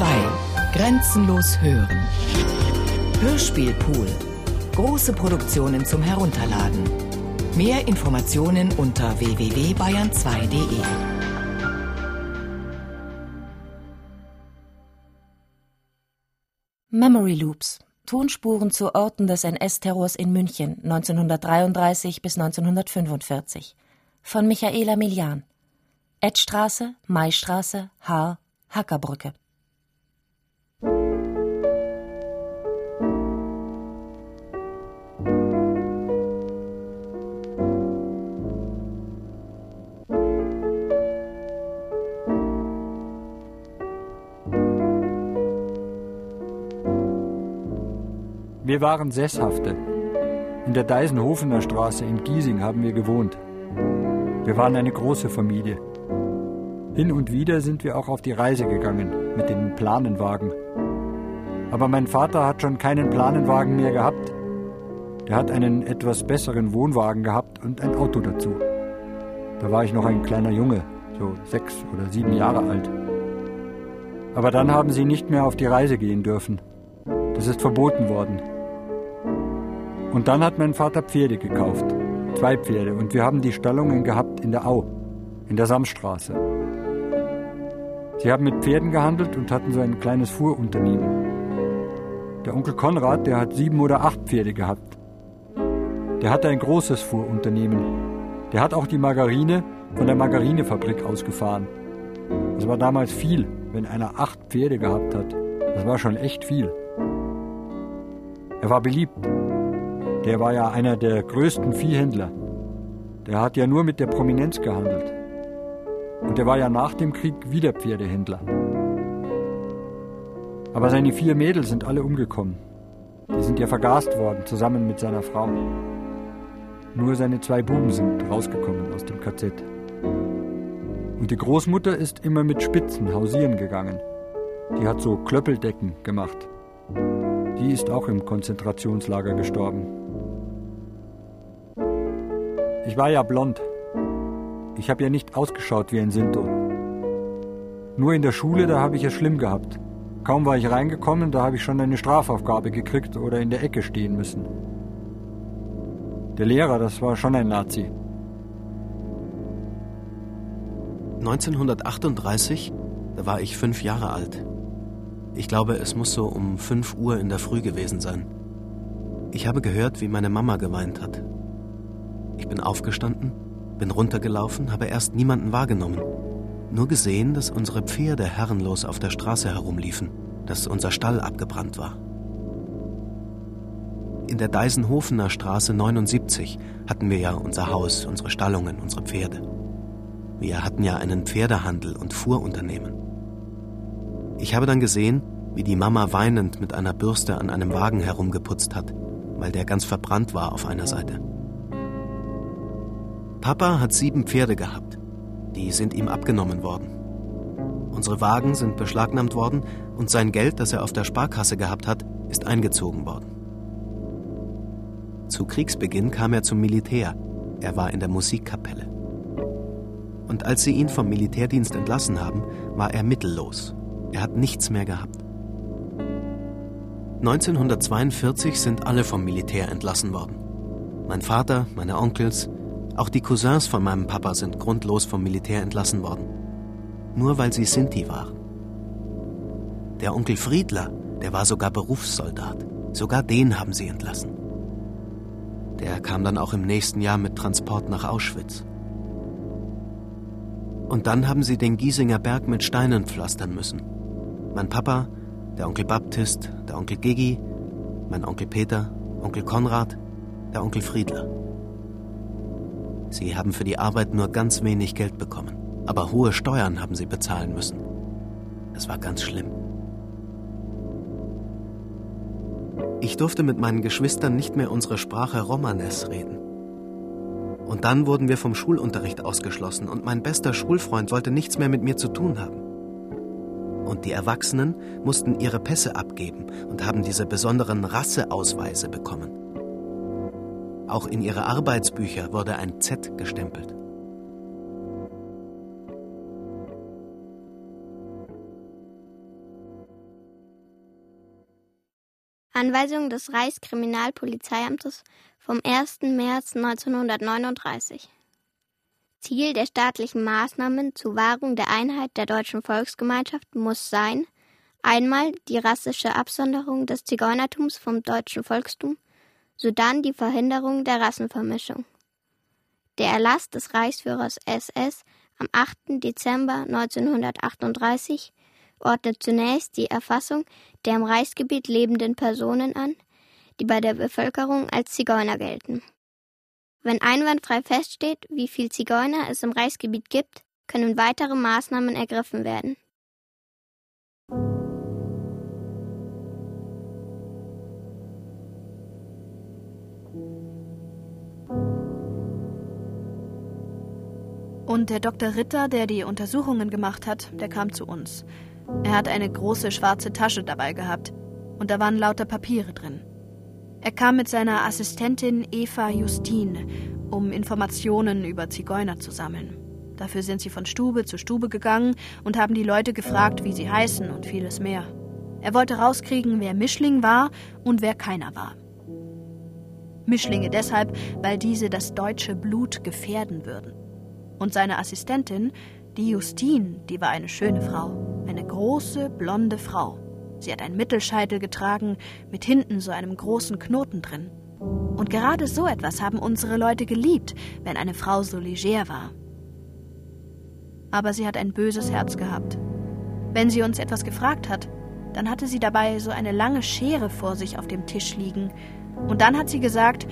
2. Grenzenlos hören. Hörspielpool. Große Produktionen zum Herunterladen. Mehr Informationen unter www.bayern2.de. Memory Loops. Tonspuren zu Orten des NS-Terrors in München 1933 bis 1945 von Michaela Milian. Edstraße, Maistraße, Haar, Hackerbrücke. Wir waren Sesshafte. In der Deisenhofener Straße in Giesing haben wir gewohnt. Wir waren eine große Familie. Hin und wieder sind wir auch auf die Reise gegangen mit den Planenwagen. Aber mein Vater hat schon keinen Planenwagen mehr gehabt. Der hat einen etwas besseren Wohnwagen gehabt und ein Auto dazu. Da war ich noch ein kleiner Junge, so sechs oder sieben Jahre alt. Aber dann haben sie nicht mehr auf die Reise gehen dürfen. Das ist verboten worden. Und dann hat mein Vater Pferde gekauft. Zwei Pferde. Und wir haben die Stallungen gehabt in der Au, in der Samstraße. Sie haben mit Pferden gehandelt und hatten so ein kleines Fuhrunternehmen. Der Onkel Konrad, der hat sieben oder acht Pferde gehabt. Der hatte ein großes Fuhrunternehmen. Der hat auch die Margarine von der Margarinefabrik ausgefahren. Das war damals viel, wenn einer acht Pferde gehabt hat. Das war schon echt viel. Er war beliebt. Der war ja einer der größten Viehhändler. Der hat ja nur mit der Prominenz gehandelt. Und er war ja nach dem Krieg wieder Pferdehändler. Aber seine vier Mädels sind alle umgekommen. Die sind ja vergast worden, zusammen mit seiner Frau. Nur seine zwei Buben sind rausgekommen aus dem KZ. Und die Großmutter ist immer mit Spitzen hausieren gegangen. Die hat so Klöppeldecken gemacht. Die ist auch im Konzentrationslager gestorben. Ich war ja blond. Ich habe ja nicht ausgeschaut wie ein Sinto. Nur in der Schule, da habe ich es schlimm gehabt. Kaum war ich reingekommen, da habe ich schon eine Strafaufgabe gekriegt oder in der Ecke stehen müssen. Der Lehrer, das war schon ein Nazi. 1938, da war ich fünf Jahre alt. Ich glaube, es muss so um 5 Uhr in der Früh gewesen sein. Ich habe gehört, wie meine Mama geweint hat. Ich bin aufgestanden, bin runtergelaufen, habe erst niemanden wahrgenommen. Nur gesehen, dass unsere Pferde herrenlos auf der Straße herumliefen, dass unser Stall abgebrannt war. In der Deisenhofener Straße 79 hatten wir ja unser Haus, unsere Stallungen, unsere Pferde. Wir hatten ja einen Pferdehandel und Fuhrunternehmen. Ich habe dann gesehen, wie die Mama weinend mit einer Bürste an einem Wagen herumgeputzt hat, weil der ganz verbrannt war auf einer Seite. Papa hat sieben Pferde gehabt. Die sind ihm abgenommen worden. Unsere Wagen sind beschlagnahmt worden und sein Geld, das er auf der Sparkasse gehabt hat, ist eingezogen worden. Zu Kriegsbeginn kam er zum Militär. Er war in der Musikkapelle. Und als sie ihn vom Militärdienst entlassen haben, war er mittellos er hat nichts mehr gehabt. 1942 sind alle vom Militär entlassen worden. Mein Vater, meine Onkels, auch die Cousins von meinem Papa sind grundlos vom Militär entlassen worden. Nur weil sie Sinti waren. Der Onkel Friedler, der war sogar Berufssoldat. Sogar den haben sie entlassen. Der kam dann auch im nächsten Jahr mit Transport nach Auschwitz. Und dann haben sie den Giesinger Berg mit Steinen pflastern müssen. Mein Papa, der Onkel Baptist, der Onkel Gigi, mein Onkel Peter, Onkel Konrad, der Onkel Friedler. Sie haben für die Arbeit nur ganz wenig Geld bekommen, aber hohe Steuern haben sie bezahlen müssen. Das war ganz schlimm. Ich durfte mit meinen Geschwistern nicht mehr unsere Sprache Romanes reden. Und dann wurden wir vom Schulunterricht ausgeschlossen und mein bester Schulfreund wollte nichts mehr mit mir zu tun haben und die Erwachsenen mussten ihre Pässe abgeben und haben diese besonderen Rasseausweise bekommen. Auch in ihre Arbeitsbücher wurde ein Z gestempelt. Anweisung des Reichskriminalpolizeiamtes vom 1. März 1939. Ziel der staatlichen Maßnahmen zur Wahrung der Einheit der deutschen Volksgemeinschaft muss sein, einmal die rassische Absonderung des Zigeunertums vom deutschen Volkstum, sodann die Verhinderung der Rassenvermischung. Der Erlass des Reichsführers SS am 8. Dezember 1938 ordnet zunächst die Erfassung der im Reichsgebiet lebenden Personen an, die bei der Bevölkerung als Zigeuner gelten. Wenn einwandfrei feststeht, wie viel Zigeuner es im Reichsgebiet gibt, können weitere Maßnahmen ergriffen werden. Und der Dr. Ritter, der die Untersuchungen gemacht hat, der kam zu uns. Er hat eine große schwarze Tasche dabei gehabt und da waren lauter Papiere drin. Er kam mit seiner Assistentin Eva Justin, um Informationen über Zigeuner zu sammeln. Dafür sind sie von Stube zu Stube gegangen und haben die Leute gefragt, wie sie heißen und vieles mehr. Er wollte rauskriegen, wer Mischling war und wer keiner war. Mischlinge deshalb, weil diese das deutsche Blut gefährden würden. Und seine Assistentin, die Justine, die war eine schöne Frau, eine große, blonde Frau. Sie hat einen Mittelscheitel getragen, mit hinten so einem großen Knoten drin. Und gerade so etwas haben unsere Leute geliebt, wenn eine Frau so leger war. Aber sie hat ein böses Herz gehabt. Wenn sie uns etwas gefragt hat, dann hatte sie dabei so eine lange Schere vor sich auf dem Tisch liegen. Und dann hat sie gesagt,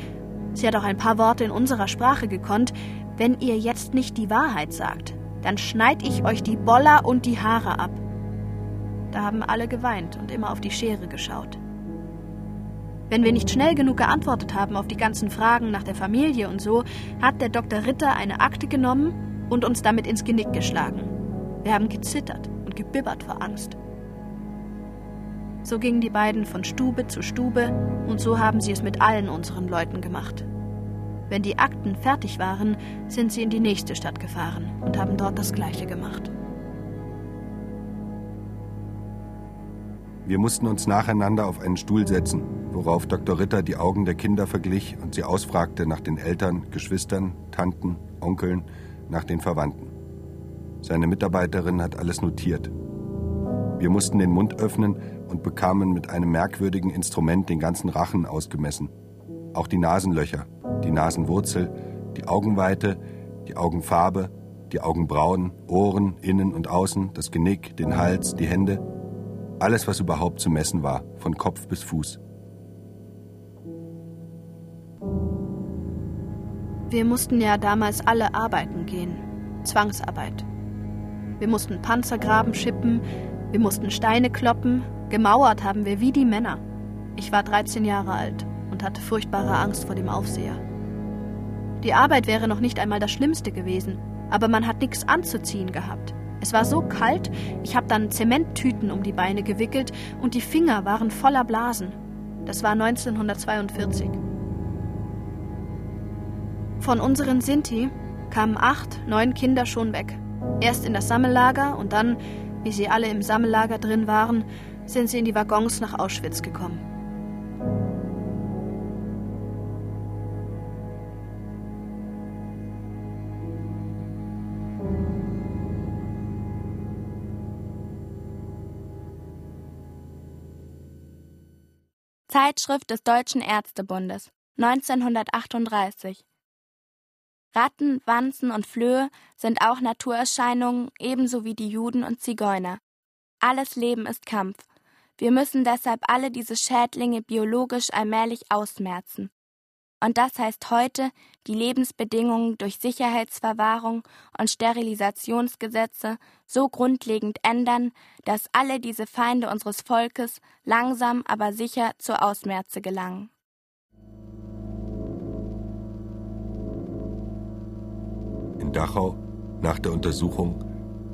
sie hat auch ein paar Worte in unserer Sprache gekonnt, wenn ihr jetzt nicht die Wahrheit sagt, dann schneid ich euch die Boller und die Haare ab. Da haben alle geweint und immer auf die Schere geschaut. Wenn wir nicht schnell genug geantwortet haben auf die ganzen Fragen nach der Familie und so, hat der Dr. Ritter eine Akte genommen und uns damit ins Genick geschlagen. Wir haben gezittert und gebibbert vor Angst. So gingen die beiden von Stube zu Stube und so haben sie es mit allen unseren Leuten gemacht. Wenn die Akten fertig waren, sind sie in die nächste Stadt gefahren und haben dort das Gleiche gemacht. Wir mussten uns nacheinander auf einen Stuhl setzen, worauf Dr. Ritter die Augen der Kinder verglich und sie ausfragte nach den Eltern, Geschwistern, Tanten, Onkeln, nach den Verwandten. Seine Mitarbeiterin hat alles notiert. Wir mussten den Mund öffnen und bekamen mit einem merkwürdigen Instrument den ganzen Rachen ausgemessen. Auch die Nasenlöcher, die Nasenwurzel, die Augenweite, die Augenfarbe, die Augenbrauen, Ohren, innen und außen, das Genick, den Hals, die Hände, alles, was überhaupt zu messen war, von Kopf bis Fuß. Wir mussten ja damals alle arbeiten gehen. Zwangsarbeit. Wir mussten Panzergraben schippen, wir mussten Steine kloppen, gemauert haben wir wie die Männer. Ich war 13 Jahre alt und hatte furchtbare Angst vor dem Aufseher. Die Arbeit wäre noch nicht einmal das Schlimmste gewesen, aber man hat nichts anzuziehen gehabt. Es war so kalt, ich habe dann Zementtüten um die Beine gewickelt und die Finger waren voller Blasen. Das war 1942. Von unseren Sinti kamen acht, neun Kinder schon weg. Erst in das Sammellager und dann, wie sie alle im Sammellager drin waren, sind sie in die Waggons nach Auschwitz gekommen. Zeitschrift des Deutschen Ärztebundes, 1938. Ratten, Wanzen und Flöhe sind auch Naturerscheinungen, ebenso wie die Juden und Zigeuner. Alles Leben ist Kampf. Wir müssen deshalb alle diese Schädlinge biologisch allmählich ausmerzen. Und das heißt heute, die Lebensbedingungen durch Sicherheitsverwahrung und Sterilisationsgesetze so grundlegend ändern, dass alle diese Feinde unseres Volkes langsam aber sicher zur Ausmerze gelangen. In Dachau, nach der Untersuchung,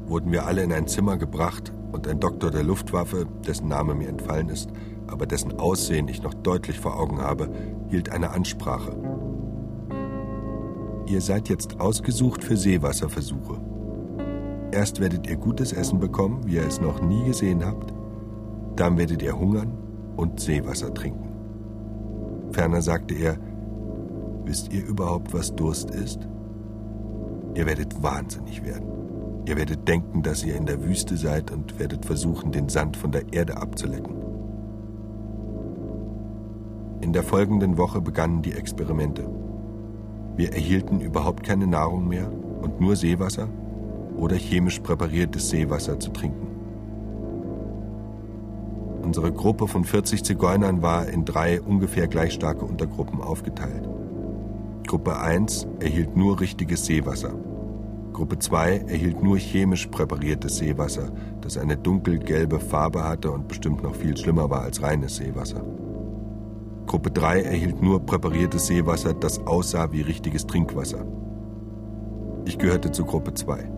wurden wir alle in ein Zimmer gebracht und ein Doktor der Luftwaffe, dessen Name mir entfallen ist, aber dessen Aussehen ich noch deutlich vor Augen habe, hielt eine Ansprache. Ihr seid jetzt ausgesucht für Seewasserversuche. Erst werdet ihr gutes Essen bekommen, wie ihr es noch nie gesehen habt. Dann werdet ihr hungern und Seewasser trinken. Ferner sagte er, wisst ihr überhaupt, was Durst ist? Ihr werdet wahnsinnig werden. Ihr werdet denken, dass ihr in der Wüste seid und werdet versuchen, den Sand von der Erde abzulecken. In der folgenden Woche begannen die Experimente. Wir erhielten überhaupt keine Nahrung mehr und nur Seewasser oder chemisch präpariertes Seewasser zu trinken. Unsere Gruppe von 40 Zigeunern war in drei ungefähr gleich starke Untergruppen aufgeteilt. Gruppe 1 erhielt nur richtiges Seewasser. Gruppe 2 erhielt nur chemisch präpariertes Seewasser, das eine dunkelgelbe Farbe hatte und bestimmt noch viel schlimmer war als reines Seewasser. Gruppe 3 erhielt nur präpariertes Seewasser, das aussah wie richtiges Trinkwasser. Ich gehörte zu Gruppe 2.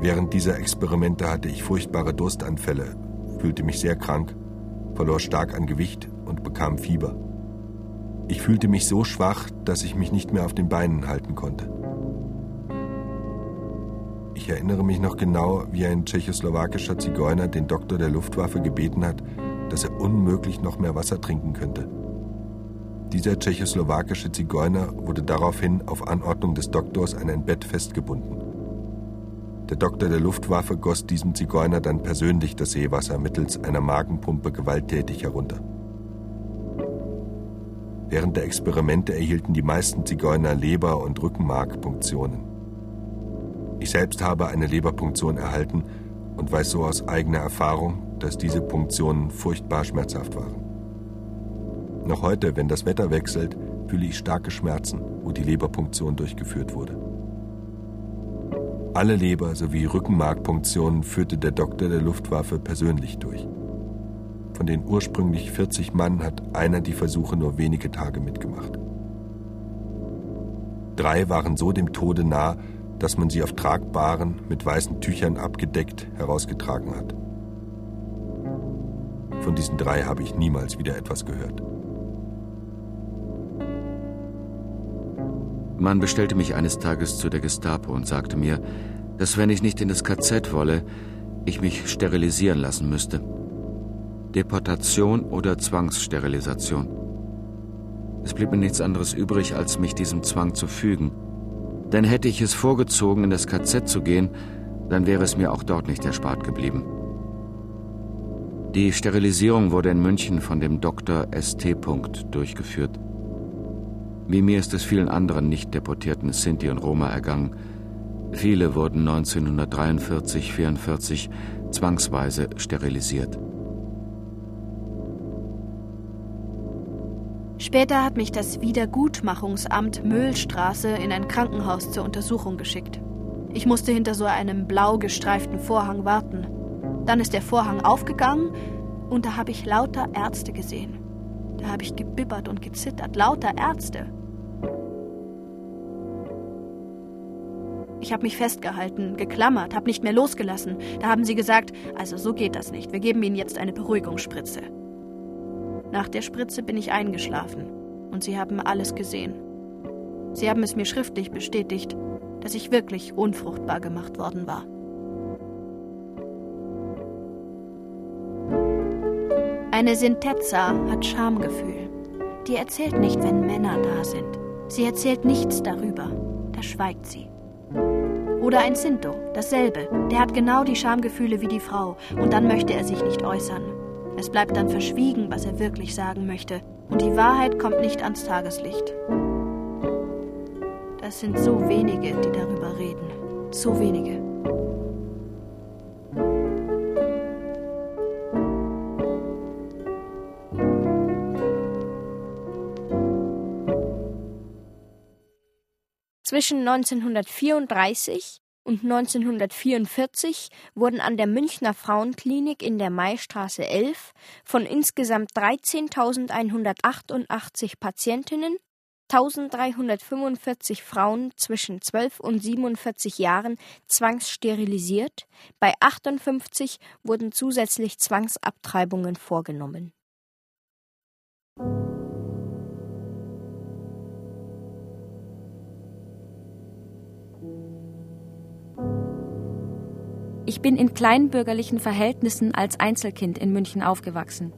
Während dieser Experimente hatte ich furchtbare Durstanfälle, fühlte mich sehr krank, verlor stark an Gewicht und bekam Fieber. Ich fühlte mich so schwach, dass ich mich nicht mehr auf den Beinen halten konnte. Ich erinnere mich noch genau, wie ein tschechoslowakischer Zigeuner den Doktor der Luftwaffe gebeten hat, dass er unmöglich noch mehr Wasser trinken könnte. Dieser tschechoslowakische Zigeuner wurde daraufhin auf Anordnung des Doktors an ein Bett festgebunden. Der Doktor der Luftwaffe goss diesem Zigeuner dann persönlich das Seewasser mittels einer Magenpumpe gewalttätig herunter. Während der Experimente erhielten die meisten Zigeuner Leber- und Rückenmarkpunktionen. Ich selbst habe eine Leberpunktion erhalten und weiß so aus eigener Erfahrung, dass diese Punktionen furchtbar schmerzhaft waren. Noch heute, wenn das Wetter wechselt, fühle ich starke Schmerzen, wo die Leberpunktion durchgeführt wurde. Alle Leber- sowie Rückenmarkpunktionen führte der Doktor der Luftwaffe persönlich durch. Von den ursprünglich 40 Mann hat einer die Versuche nur wenige Tage mitgemacht. Drei waren so dem Tode nah, dass man sie auf tragbaren, mit weißen Tüchern abgedeckt herausgetragen hat. Von diesen drei habe ich niemals wieder etwas gehört. Man bestellte mich eines Tages zu der Gestapo und sagte mir, dass wenn ich nicht in das KZ wolle, ich mich sterilisieren lassen müsste. Deportation oder Zwangssterilisation. Es blieb mir nichts anderes übrig, als mich diesem Zwang zu fügen. Denn hätte ich es vorgezogen, in das KZ zu gehen, dann wäre es mir auch dort nicht erspart geblieben. Die Sterilisierung wurde in München von dem Dr. St. durchgeführt. Wie mir ist es vielen anderen nicht deportierten Sinti und Roma ergangen. Viele wurden 1943-44 zwangsweise sterilisiert. Später hat mich das Wiedergutmachungsamt Möhlstraße in ein Krankenhaus zur Untersuchung geschickt. Ich musste hinter so einem blau gestreiften Vorhang warten. Dann ist der Vorhang aufgegangen und da habe ich lauter Ärzte gesehen. Da habe ich gebibbert und gezittert, lauter Ärzte. Ich habe mich festgehalten, geklammert, habe nicht mehr losgelassen. Da haben sie gesagt, also so geht das nicht. Wir geben Ihnen jetzt eine Beruhigungsspritze. Nach der Spritze bin ich eingeschlafen und sie haben alles gesehen. Sie haben es mir schriftlich bestätigt, dass ich wirklich unfruchtbar gemacht worden war. Eine Sintetza hat Schamgefühl. Die erzählt nicht, wenn Männer da sind. Sie erzählt nichts darüber. Da schweigt sie. Oder ein Sinto, dasselbe. Der hat genau die Schamgefühle wie die Frau und dann möchte er sich nicht äußern. Es bleibt dann verschwiegen, was er wirklich sagen möchte und die Wahrheit kommt nicht ans Tageslicht. Das sind so wenige, die darüber reden. So wenige. Zwischen 1934 und 1944 wurden an der Münchner Frauenklinik in der Maistraße 11 von insgesamt 13.188 Patientinnen 1345 Frauen zwischen 12 und 47 Jahren zwangssterilisiert, bei 58 wurden zusätzlich Zwangsabtreibungen vorgenommen. Ich bin in kleinbürgerlichen Verhältnissen als Einzelkind in München aufgewachsen.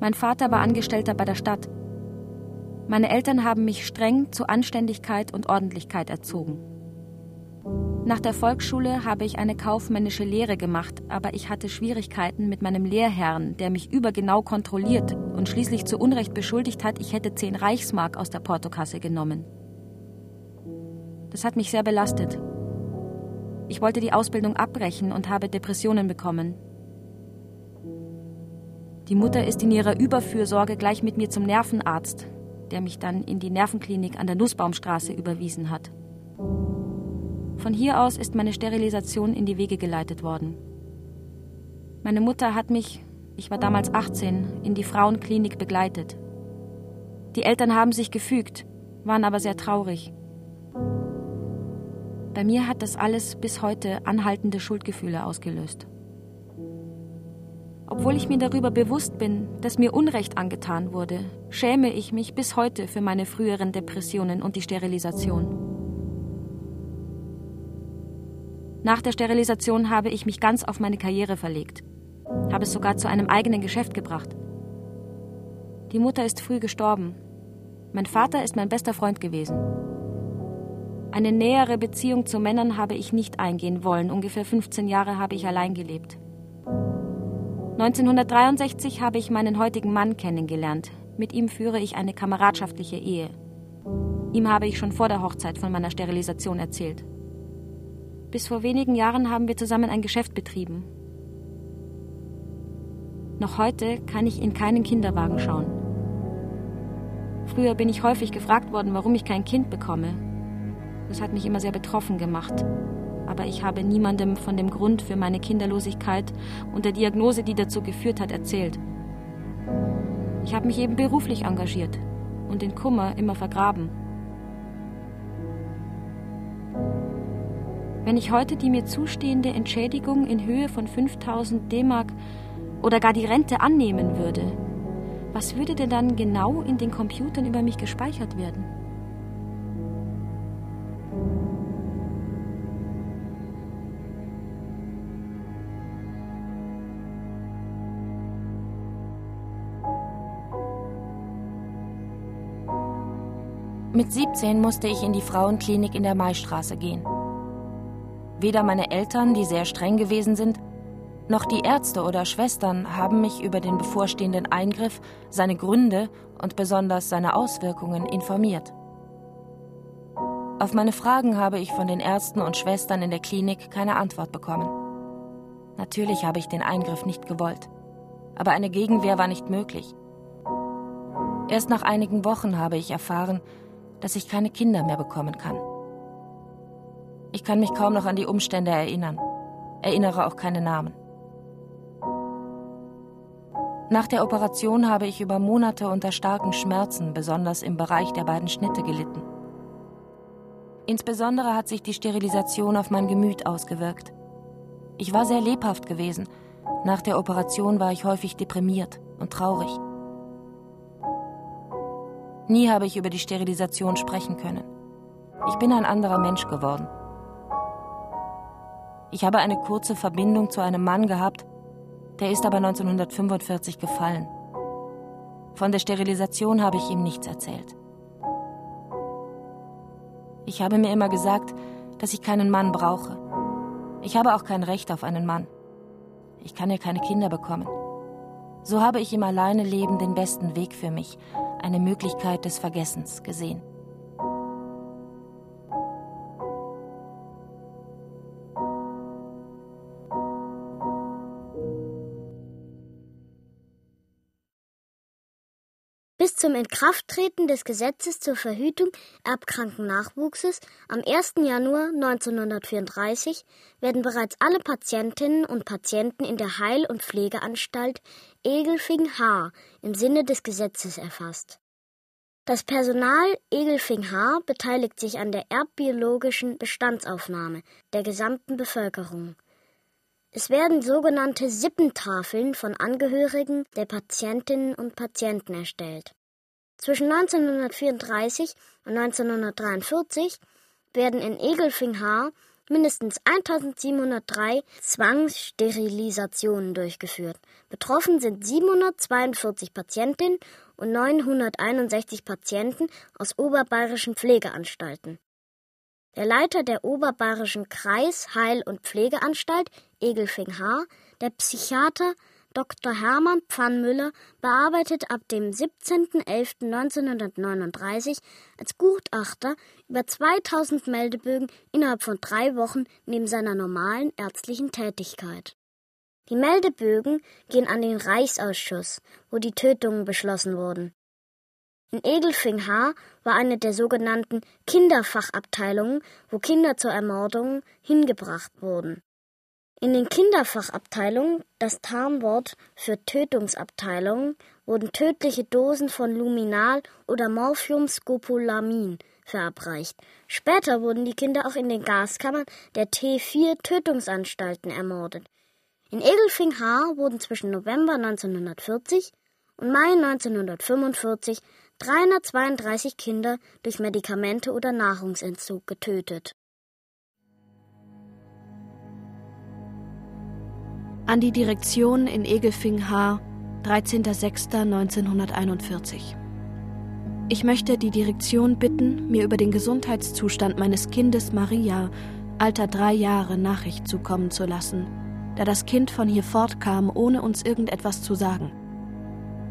Mein Vater war Angestellter bei der Stadt. Meine Eltern haben mich streng zu Anständigkeit und Ordentlichkeit erzogen. Nach der Volksschule habe ich eine kaufmännische Lehre gemacht, aber ich hatte Schwierigkeiten mit meinem Lehrherrn, der mich übergenau kontrolliert und schließlich zu Unrecht beschuldigt hat, ich hätte zehn Reichsmark aus der Portokasse genommen. Das hat mich sehr belastet ich wollte die Ausbildung abbrechen und habe Depressionen bekommen. Die Mutter ist in ihrer Überfürsorge gleich mit mir zum Nervenarzt, der mich dann in die Nervenklinik an der Nussbaumstraße überwiesen hat. Von hier aus ist meine Sterilisation in die Wege geleitet worden. Meine Mutter hat mich, ich war damals 18, in die Frauenklinik begleitet. Die Eltern haben sich gefügt, waren aber sehr traurig. Bei mir hat das alles bis heute anhaltende Schuldgefühle ausgelöst. Obwohl ich mir darüber bewusst bin, dass mir Unrecht angetan wurde, schäme ich mich bis heute für meine früheren Depressionen und die Sterilisation. Nach der Sterilisation habe ich mich ganz auf meine Karriere verlegt, habe es sogar zu einem eigenen Geschäft gebracht. Die Mutter ist früh gestorben. Mein Vater ist mein bester Freund gewesen. Eine nähere Beziehung zu Männern habe ich nicht eingehen wollen. Ungefähr 15 Jahre habe ich allein gelebt. 1963 habe ich meinen heutigen Mann kennengelernt. Mit ihm führe ich eine kameradschaftliche Ehe. Ihm habe ich schon vor der Hochzeit von meiner Sterilisation erzählt. Bis vor wenigen Jahren haben wir zusammen ein Geschäft betrieben. Noch heute kann ich in keinen Kinderwagen schauen. Früher bin ich häufig gefragt worden, warum ich kein Kind bekomme. Das hat mich immer sehr betroffen gemacht. Aber ich habe niemandem von dem Grund für meine Kinderlosigkeit und der Diagnose, die dazu geführt hat, erzählt. Ich habe mich eben beruflich engagiert und den Kummer immer vergraben. Wenn ich heute die mir zustehende Entschädigung in Höhe von 5000 D-Mark oder gar die Rente annehmen würde, was würde denn dann genau in den Computern über mich gespeichert werden? Mit 17 musste ich in die Frauenklinik in der Maistraße gehen. Weder meine Eltern, die sehr streng gewesen sind, noch die Ärzte oder Schwestern haben mich über den bevorstehenden Eingriff, seine Gründe und besonders seine Auswirkungen informiert. Auf meine Fragen habe ich von den Ärzten und Schwestern in der Klinik keine Antwort bekommen. Natürlich habe ich den Eingriff nicht gewollt, aber eine Gegenwehr war nicht möglich. Erst nach einigen Wochen habe ich erfahren, dass ich keine Kinder mehr bekommen kann. Ich kann mich kaum noch an die Umstände erinnern, erinnere auch keine Namen. Nach der Operation habe ich über Monate unter starken Schmerzen, besonders im Bereich der beiden Schnitte, gelitten. Insbesondere hat sich die Sterilisation auf mein Gemüt ausgewirkt. Ich war sehr lebhaft gewesen. Nach der Operation war ich häufig deprimiert und traurig. Nie habe ich über die Sterilisation sprechen können. Ich bin ein anderer Mensch geworden. Ich habe eine kurze Verbindung zu einem Mann gehabt, der ist aber 1945 gefallen. Von der Sterilisation habe ich ihm nichts erzählt. Ich habe mir immer gesagt, dass ich keinen Mann brauche. Ich habe auch kein Recht auf einen Mann. Ich kann ja keine Kinder bekommen. So habe ich im Alleine Leben den besten Weg für mich, eine Möglichkeit des Vergessens gesehen. Bis zum Inkrafttreten des Gesetzes zur Verhütung erbkranken Nachwuchses am 1. Januar 1934 werden bereits alle Patientinnen und Patienten in der Heil- und Pflegeanstalt Egelfing-Haar im Sinne des Gesetzes erfasst. Das Personal Egelfing-Haar beteiligt sich an der erbbiologischen Bestandsaufnahme der gesamten Bevölkerung. Es werden sogenannte Sippentafeln von Angehörigen der Patientinnen und Patienten erstellt. Zwischen 1934 und 1943 werden in Egelfing-Haar mindestens 1703 Zwangssterilisationen durchgeführt. Betroffen sind 742 Patientinnen und 961 Patienten aus oberbayerischen Pflegeanstalten. Der Leiter der Oberbayerischen Kreis-, Heil- und Pflegeanstalt, Egelfing H., der Psychiater Dr. Hermann Pfannmüller bearbeitet ab dem 17.11.1939 als Gutachter über 2000 Meldebögen innerhalb von drei Wochen neben seiner normalen ärztlichen Tätigkeit. Die Meldebögen gehen an den Reichsausschuss, wo die Tötungen beschlossen wurden. In Egelfing H. war eine der sogenannten Kinderfachabteilungen, wo Kinder zur Ermordung hingebracht wurden. In den Kinderfachabteilungen, das Tarnwort für Tötungsabteilungen, wurden tödliche Dosen von Luminal oder Morphiumscopolamin verabreicht. Später wurden die Kinder auch in den Gaskammern der T4 Tötungsanstalten ermordet. In Egelfing H. wurden zwischen November 1940 und Mai 1945 332 Kinder durch Medikamente oder Nahrungsentzug getötet. An die Direktion in Egelfing H. 13.06.1941. Ich möchte die Direktion bitten, mir über den Gesundheitszustand meines Kindes Maria, Alter drei Jahre, Nachricht zukommen zu lassen, da das Kind von hier fortkam, ohne uns irgendetwas zu sagen.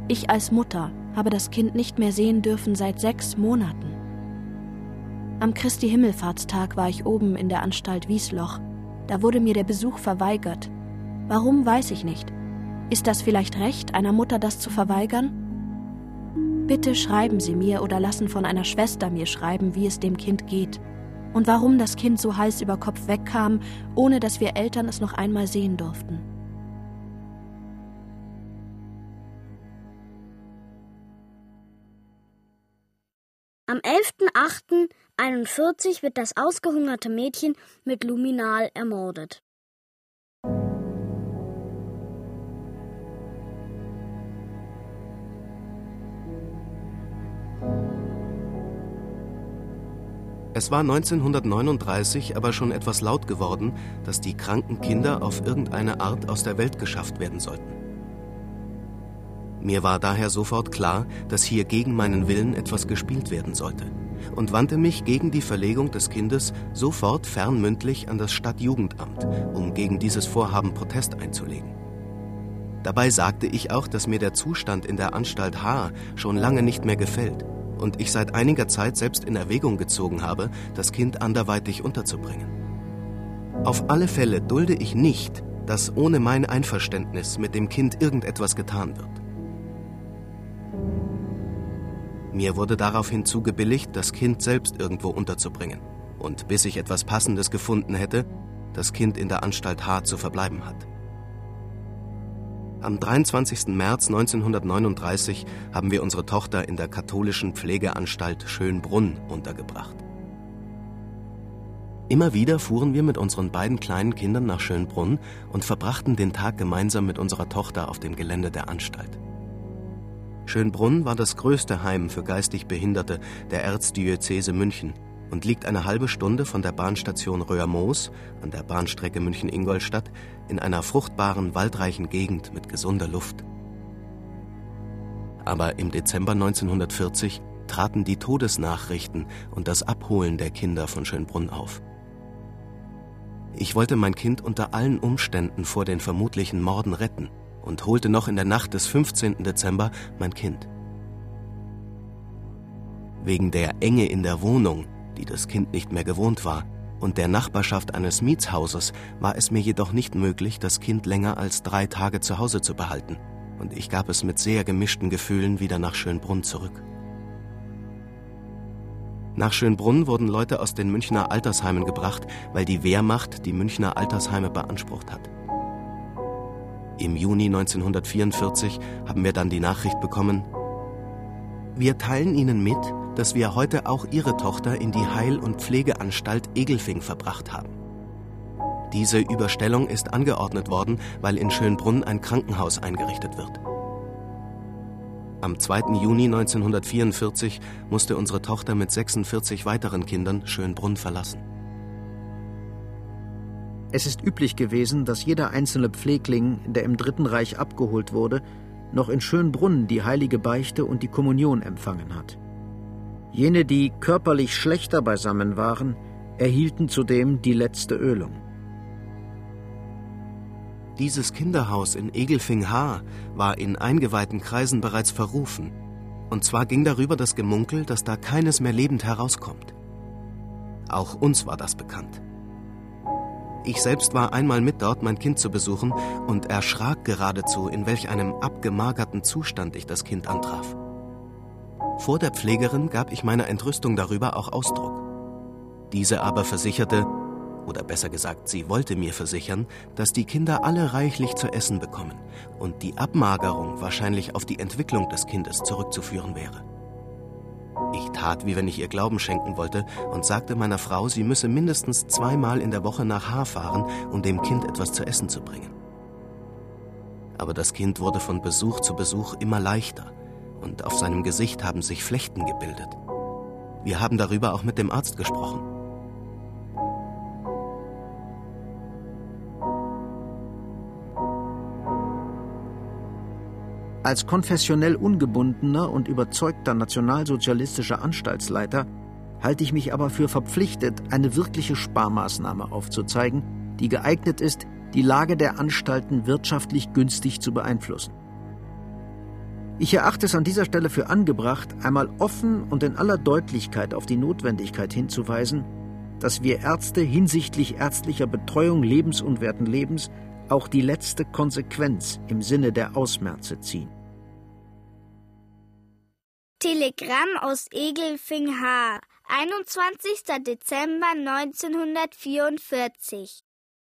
Ich als Mutter habe das Kind nicht mehr sehen dürfen seit sechs Monaten. Am Christi Himmelfahrtstag war ich oben in der Anstalt Wiesloch. Da wurde mir der Besuch verweigert. Warum weiß ich nicht. Ist das vielleicht recht, einer Mutter das zu verweigern? Bitte schreiben Sie mir oder lassen von einer Schwester mir schreiben, wie es dem Kind geht und warum das Kind so Hals über Kopf wegkam, ohne dass wir Eltern es noch einmal sehen durften. Am 11.08.41 wird das ausgehungerte Mädchen mit Luminal ermordet. Es war 1939 aber schon etwas laut geworden, dass die kranken Kinder auf irgendeine Art aus der Welt geschafft werden sollten. Mir war daher sofort klar, dass hier gegen meinen Willen etwas gespielt werden sollte und wandte mich gegen die Verlegung des Kindes sofort fernmündlich an das Stadtjugendamt, um gegen dieses Vorhaben Protest einzulegen. Dabei sagte ich auch, dass mir der Zustand in der Anstalt H schon lange nicht mehr gefällt und ich seit einiger Zeit selbst in Erwägung gezogen habe, das Kind anderweitig unterzubringen. Auf alle Fälle dulde ich nicht, dass ohne mein Einverständnis mit dem Kind irgendetwas getan wird. Mir wurde daraufhin zugebilligt, das Kind selbst irgendwo unterzubringen und bis ich etwas Passendes gefunden hätte, das Kind in der Anstalt H zu verbleiben hat. Am 23. März 1939 haben wir unsere Tochter in der katholischen Pflegeanstalt Schönbrunn untergebracht. Immer wieder fuhren wir mit unseren beiden kleinen Kindern nach Schönbrunn und verbrachten den Tag gemeinsam mit unserer Tochter auf dem Gelände der Anstalt. Schönbrunn war das größte Heim für geistig Behinderte der Erzdiözese München und liegt eine halbe Stunde von der Bahnstation Röhrmoos an der Bahnstrecke München-Ingolstadt in einer fruchtbaren, waldreichen Gegend mit gesunder Luft. Aber im Dezember 1940 traten die Todesnachrichten und das Abholen der Kinder von Schönbrunn auf. Ich wollte mein Kind unter allen Umständen vor den vermutlichen Morden retten und holte noch in der Nacht des 15. Dezember mein Kind. Wegen der Enge in der Wohnung die das Kind nicht mehr gewohnt war, und der Nachbarschaft eines Mietshauses war es mir jedoch nicht möglich, das Kind länger als drei Tage zu Hause zu behalten, und ich gab es mit sehr gemischten Gefühlen wieder nach Schönbrunn zurück. Nach Schönbrunn wurden Leute aus den Münchner Altersheimen gebracht, weil die Wehrmacht die Münchner Altersheime beansprucht hat. Im Juni 1944 haben wir dann die Nachricht bekommen, wir teilen Ihnen mit, dass wir heute auch Ihre Tochter in die Heil- und Pflegeanstalt Egelfing verbracht haben. Diese Überstellung ist angeordnet worden, weil in Schönbrunn ein Krankenhaus eingerichtet wird. Am 2. Juni 1944 musste unsere Tochter mit 46 weiteren Kindern Schönbrunn verlassen. Es ist üblich gewesen, dass jeder einzelne Pflegling, der im Dritten Reich abgeholt wurde, noch in Schönbrunn die heilige Beichte und die Kommunion empfangen hat. Jene, die körperlich schlechter beisammen waren, erhielten zudem die letzte Ölung. Dieses Kinderhaus in Egelfing-Haar war in eingeweihten Kreisen bereits verrufen. Und zwar ging darüber das Gemunkel, dass da keines mehr lebend herauskommt. Auch uns war das bekannt. Ich selbst war einmal mit dort, mein Kind zu besuchen, und erschrak geradezu, in welch einem abgemagerten Zustand ich das Kind antraf. Vor der Pflegerin gab ich meiner Entrüstung darüber auch Ausdruck. Diese aber versicherte, oder besser gesagt, sie wollte mir versichern, dass die Kinder alle reichlich zu essen bekommen und die Abmagerung wahrscheinlich auf die Entwicklung des Kindes zurückzuführen wäre. Ich tat, wie wenn ich ihr Glauben schenken wollte, und sagte meiner Frau, sie müsse mindestens zweimal in der Woche nach Haar fahren, um dem Kind etwas zu essen zu bringen. Aber das Kind wurde von Besuch zu Besuch immer leichter, und auf seinem Gesicht haben sich Flechten gebildet. Wir haben darüber auch mit dem Arzt gesprochen. Als konfessionell ungebundener und überzeugter nationalsozialistischer Anstaltsleiter halte ich mich aber für verpflichtet, eine wirkliche Sparmaßnahme aufzuzeigen, die geeignet ist, die Lage der Anstalten wirtschaftlich günstig zu beeinflussen. Ich erachte es an dieser Stelle für angebracht, einmal offen und in aller Deutlichkeit auf die Notwendigkeit hinzuweisen, dass wir Ärzte hinsichtlich ärztlicher Betreuung lebensunwerten Lebens auch die letzte Konsequenz im Sinne der Ausmerze ziehen. Telegramm aus Egelfing-Haar, 21. Dezember 1944.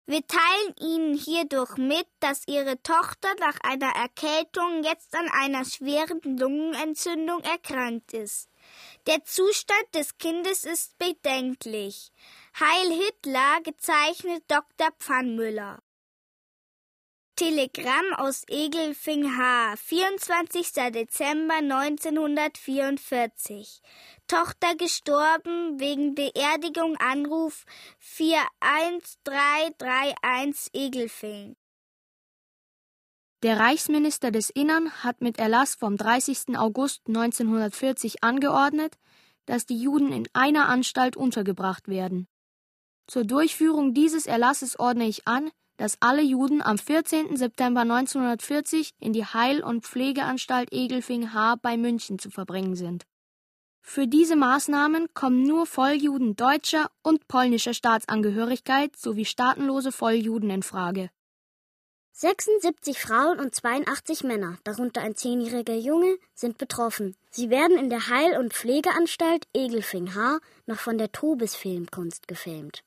Wir teilen Ihnen hierdurch mit, dass Ihre Tochter nach einer Erkältung jetzt an einer schweren Lungenentzündung erkrankt ist. Der Zustand des Kindes ist bedenklich. Heil Hitler gezeichnet Dr. Pfannmüller. Telegramm aus Egelfing-Haar, 24. Dezember 1944. Tochter gestorben, wegen Beerdigung Anruf 41331 Egelfing. Der Reichsminister des Innern hat mit Erlass vom 30. August 1940 angeordnet, dass die Juden in einer Anstalt untergebracht werden. Zur Durchführung dieses Erlasses ordne ich an, dass alle Juden am 14. September 1940 in die Heil- und Pflegeanstalt Egelfing-Haar bei München zu verbringen sind. Für diese Maßnahmen kommen nur Volljuden deutscher und polnischer Staatsangehörigkeit sowie staatenlose Volljuden in Frage. 76 Frauen und 82 Männer, darunter ein zehnjähriger Junge, sind betroffen. Sie werden in der Heil- und Pflegeanstalt Egelfing-Haar noch von der Tobis-Filmkunst gefilmt.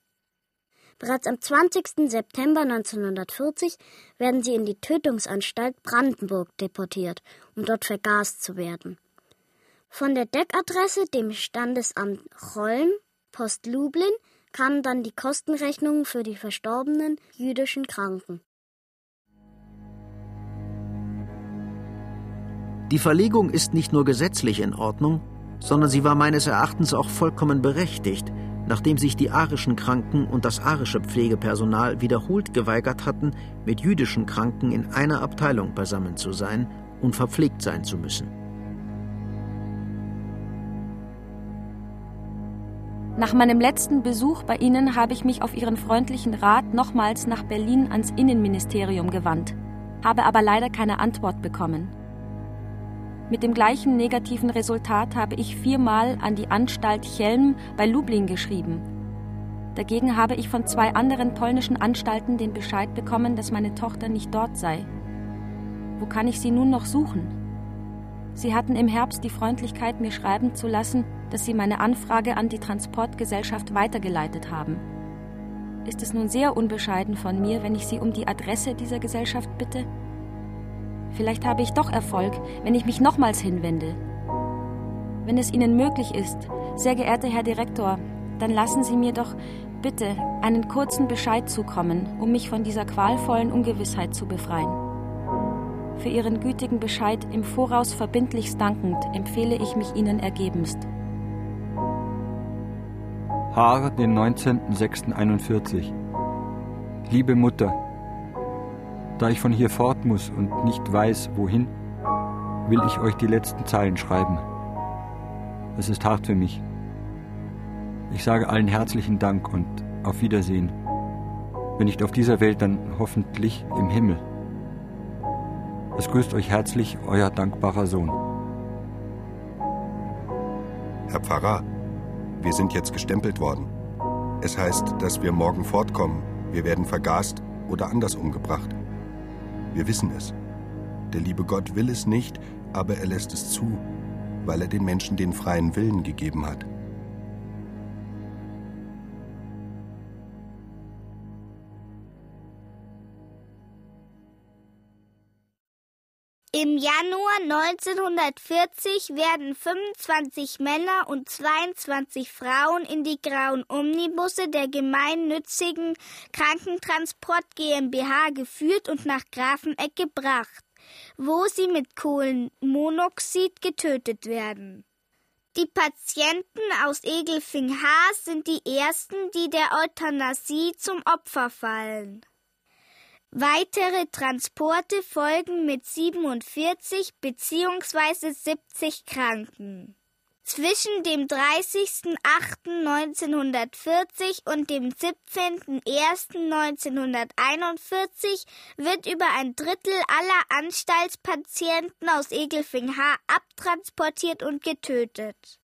Bereits am 20. September 1940 werden sie in die Tötungsanstalt Brandenburg deportiert, um dort vergast zu werden. Von der Deckadresse, dem Standesamt Cholm, Post Lublin, kamen dann die Kostenrechnungen für die verstorbenen jüdischen Kranken. Die Verlegung ist nicht nur gesetzlich in Ordnung, sondern sie war meines Erachtens auch vollkommen berechtigt, nachdem sich die arischen Kranken und das arische Pflegepersonal wiederholt geweigert hatten, mit jüdischen Kranken in einer Abteilung beisammen zu sein und verpflegt sein zu müssen. Nach meinem letzten Besuch bei Ihnen habe ich mich auf Ihren freundlichen Rat nochmals nach Berlin ans Innenministerium gewandt, habe aber leider keine Antwort bekommen. Mit dem gleichen negativen Resultat habe ich viermal an die Anstalt Chelm bei Lublin geschrieben. Dagegen habe ich von zwei anderen polnischen Anstalten den Bescheid bekommen, dass meine Tochter nicht dort sei. Wo kann ich sie nun noch suchen? Sie hatten im Herbst die Freundlichkeit, mir schreiben zu lassen, dass Sie meine Anfrage an die Transportgesellschaft weitergeleitet haben. Ist es nun sehr unbescheiden von mir, wenn ich Sie um die Adresse dieser Gesellschaft bitte? Vielleicht habe ich doch Erfolg, wenn ich mich nochmals hinwende. Wenn es Ihnen möglich ist, sehr geehrter Herr Direktor, dann lassen Sie mir doch bitte einen kurzen Bescheid zukommen, um mich von dieser qualvollen Ungewissheit zu befreien. Für Ihren gütigen Bescheid im Voraus verbindlichst dankend empfehle ich mich Ihnen ergebenst. Haar, den 19.06.41. Liebe Mutter, da ich von hier fort muss und nicht weiß, wohin, will ich euch die letzten Zeilen schreiben. Es ist hart für mich. Ich sage allen herzlichen Dank und auf Wiedersehen. Wenn nicht auf dieser Welt, dann hoffentlich im Himmel. Es grüßt euch herzlich euer dankbarer Sohn. Herr Pfarrer, wir sind jetzt gestempelt worden. Es heißt, dass wir morgen fortkommen. Wir werden vergast oder anders umgebracht. Wir wissen es. Der liebe Gott will es nicht, aber er lässt es zu, weil er den Menschen den freien Willen gegeben hat. Im Januar 1940 werden 25 Männer und 22 Frauen in die grauen Omnibusse der gemeinnützigen Krankentransport GmbH geführt und nach Grafeneck gebracht, wo sie mit Kohlenmonoxid getötet werden. Die Patienten aus Egelfing-Haas sind die ersten, die der Euthanasie zum Opfer fallen. Weitere Transporte folgen mit 47 bzw. 70 Kranken. Zwischen dem 30.08.1940 und dem 17.01.1941 wird über ein Drittel aller Anstaltspatienten aus Egelfing-H abtransportiert und getötet.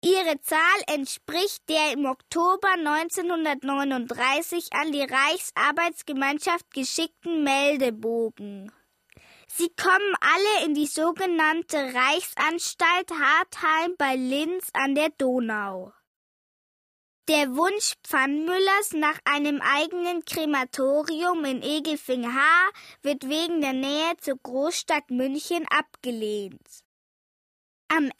Ihre Zahl entspricht der im Oktober 1939 an die Reichsarbeitsgemeinschaft geschickten Meldebogen. Sie kommen alle in die sogenannte Reichsanstalt Hartheim bei Linz an der Donau. Der Wunsch Pfannmüllers nach einem eigenen Krematorium in Egelfing-Haar wird wegen der Nähe zur Großstadt München abgelehnt. Am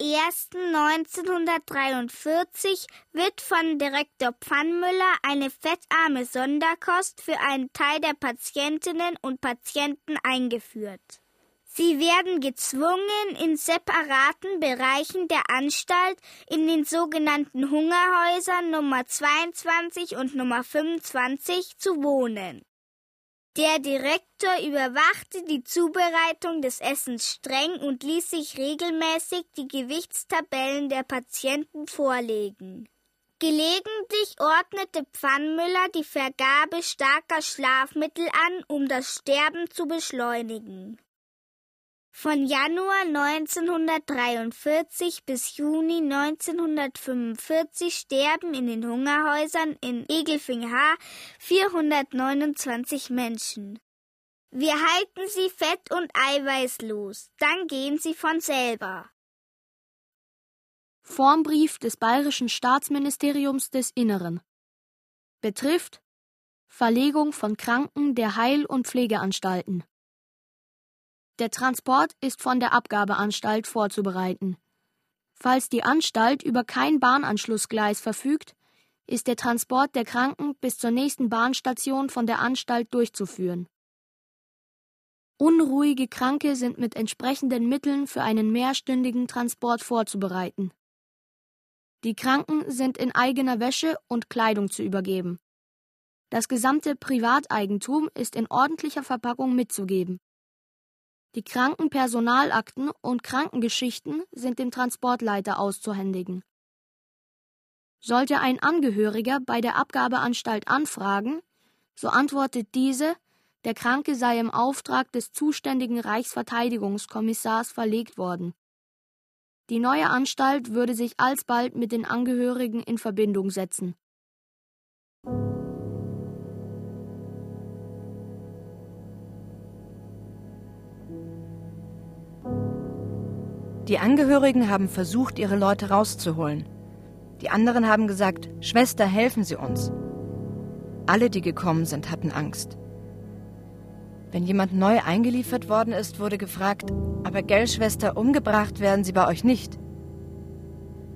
11.01.1943 wird von Direktor Pfannmüller eine fettarme Sonderkost für einen Teil der Patientinnen und Patienten eingeführt. Sie werden gezwungen, in separaten Bereichen der Anstalt in den sogenannten Hungerhäusern Nummer 22 und Nummer 25 zu wohnen. Der Direktor überwachte die Zubereitung des Essens streng und ließ sich regelmäßig die Gewichtstabellen der Patienten vorlegen. Gelegentlich ordnete Pfannmüller die Vergabe starker Schlafmittel an, um das Sterben zu beschleunigen. Von Januar 1943 bis Juni 1945 sterben in den Hungerhäusern in Egelfing-Haar 429 Menschen. Wir halten sie fett und eiweißlos, dann gehen sie von selber. Formbrief des Bayerischen Staatsministeriums des Inneren betrifft Verlegung von Kranken der Heil- und Pflegeanstalten. Der Transport ist von der Abgabeanstalt vorzubereiten. Falls die Anstalt über kein Bahnanschlussgleis verfügt, ist der Transport der Kranken bis zur nächsten Bahnstation von der Anstalt durchzuführen. Unruhige Kranke sind mit entsprechenden Mitteln für einen mehrstündigen Transport vorzubereiten. Die Kranken sind in eigener Wäsche und Kleidung zu übergeben. Das gesamte Privateigentum ist in ordentlicher Verpackung mitzugeben. Die Krankenpersonalakten und Krankengeschichten sind dem Transportleiter auszuhändigen. Sollte ein Angehöriger bei der Abgabeanstalt anfragen, so antwortet diese, der Kranke sei im Auftrag des zuständigen Reichsverteidigungskommissars verlegt worden. Die neue Anstalt würde sich alsbald mit den Angehörigen in Verbindung setzen. Die Angehörigen haben versucht, ihre Leute rauszuholen. Die anderen haben gesagt, Schwester, helfen Sie uns. Alle, die gekommen sind, hatten Angst. Wenn jemand neu eingeliefert worden ist, wurde gefragt, aber gell, Schwester, umgebracht werden sie bei euch nicht.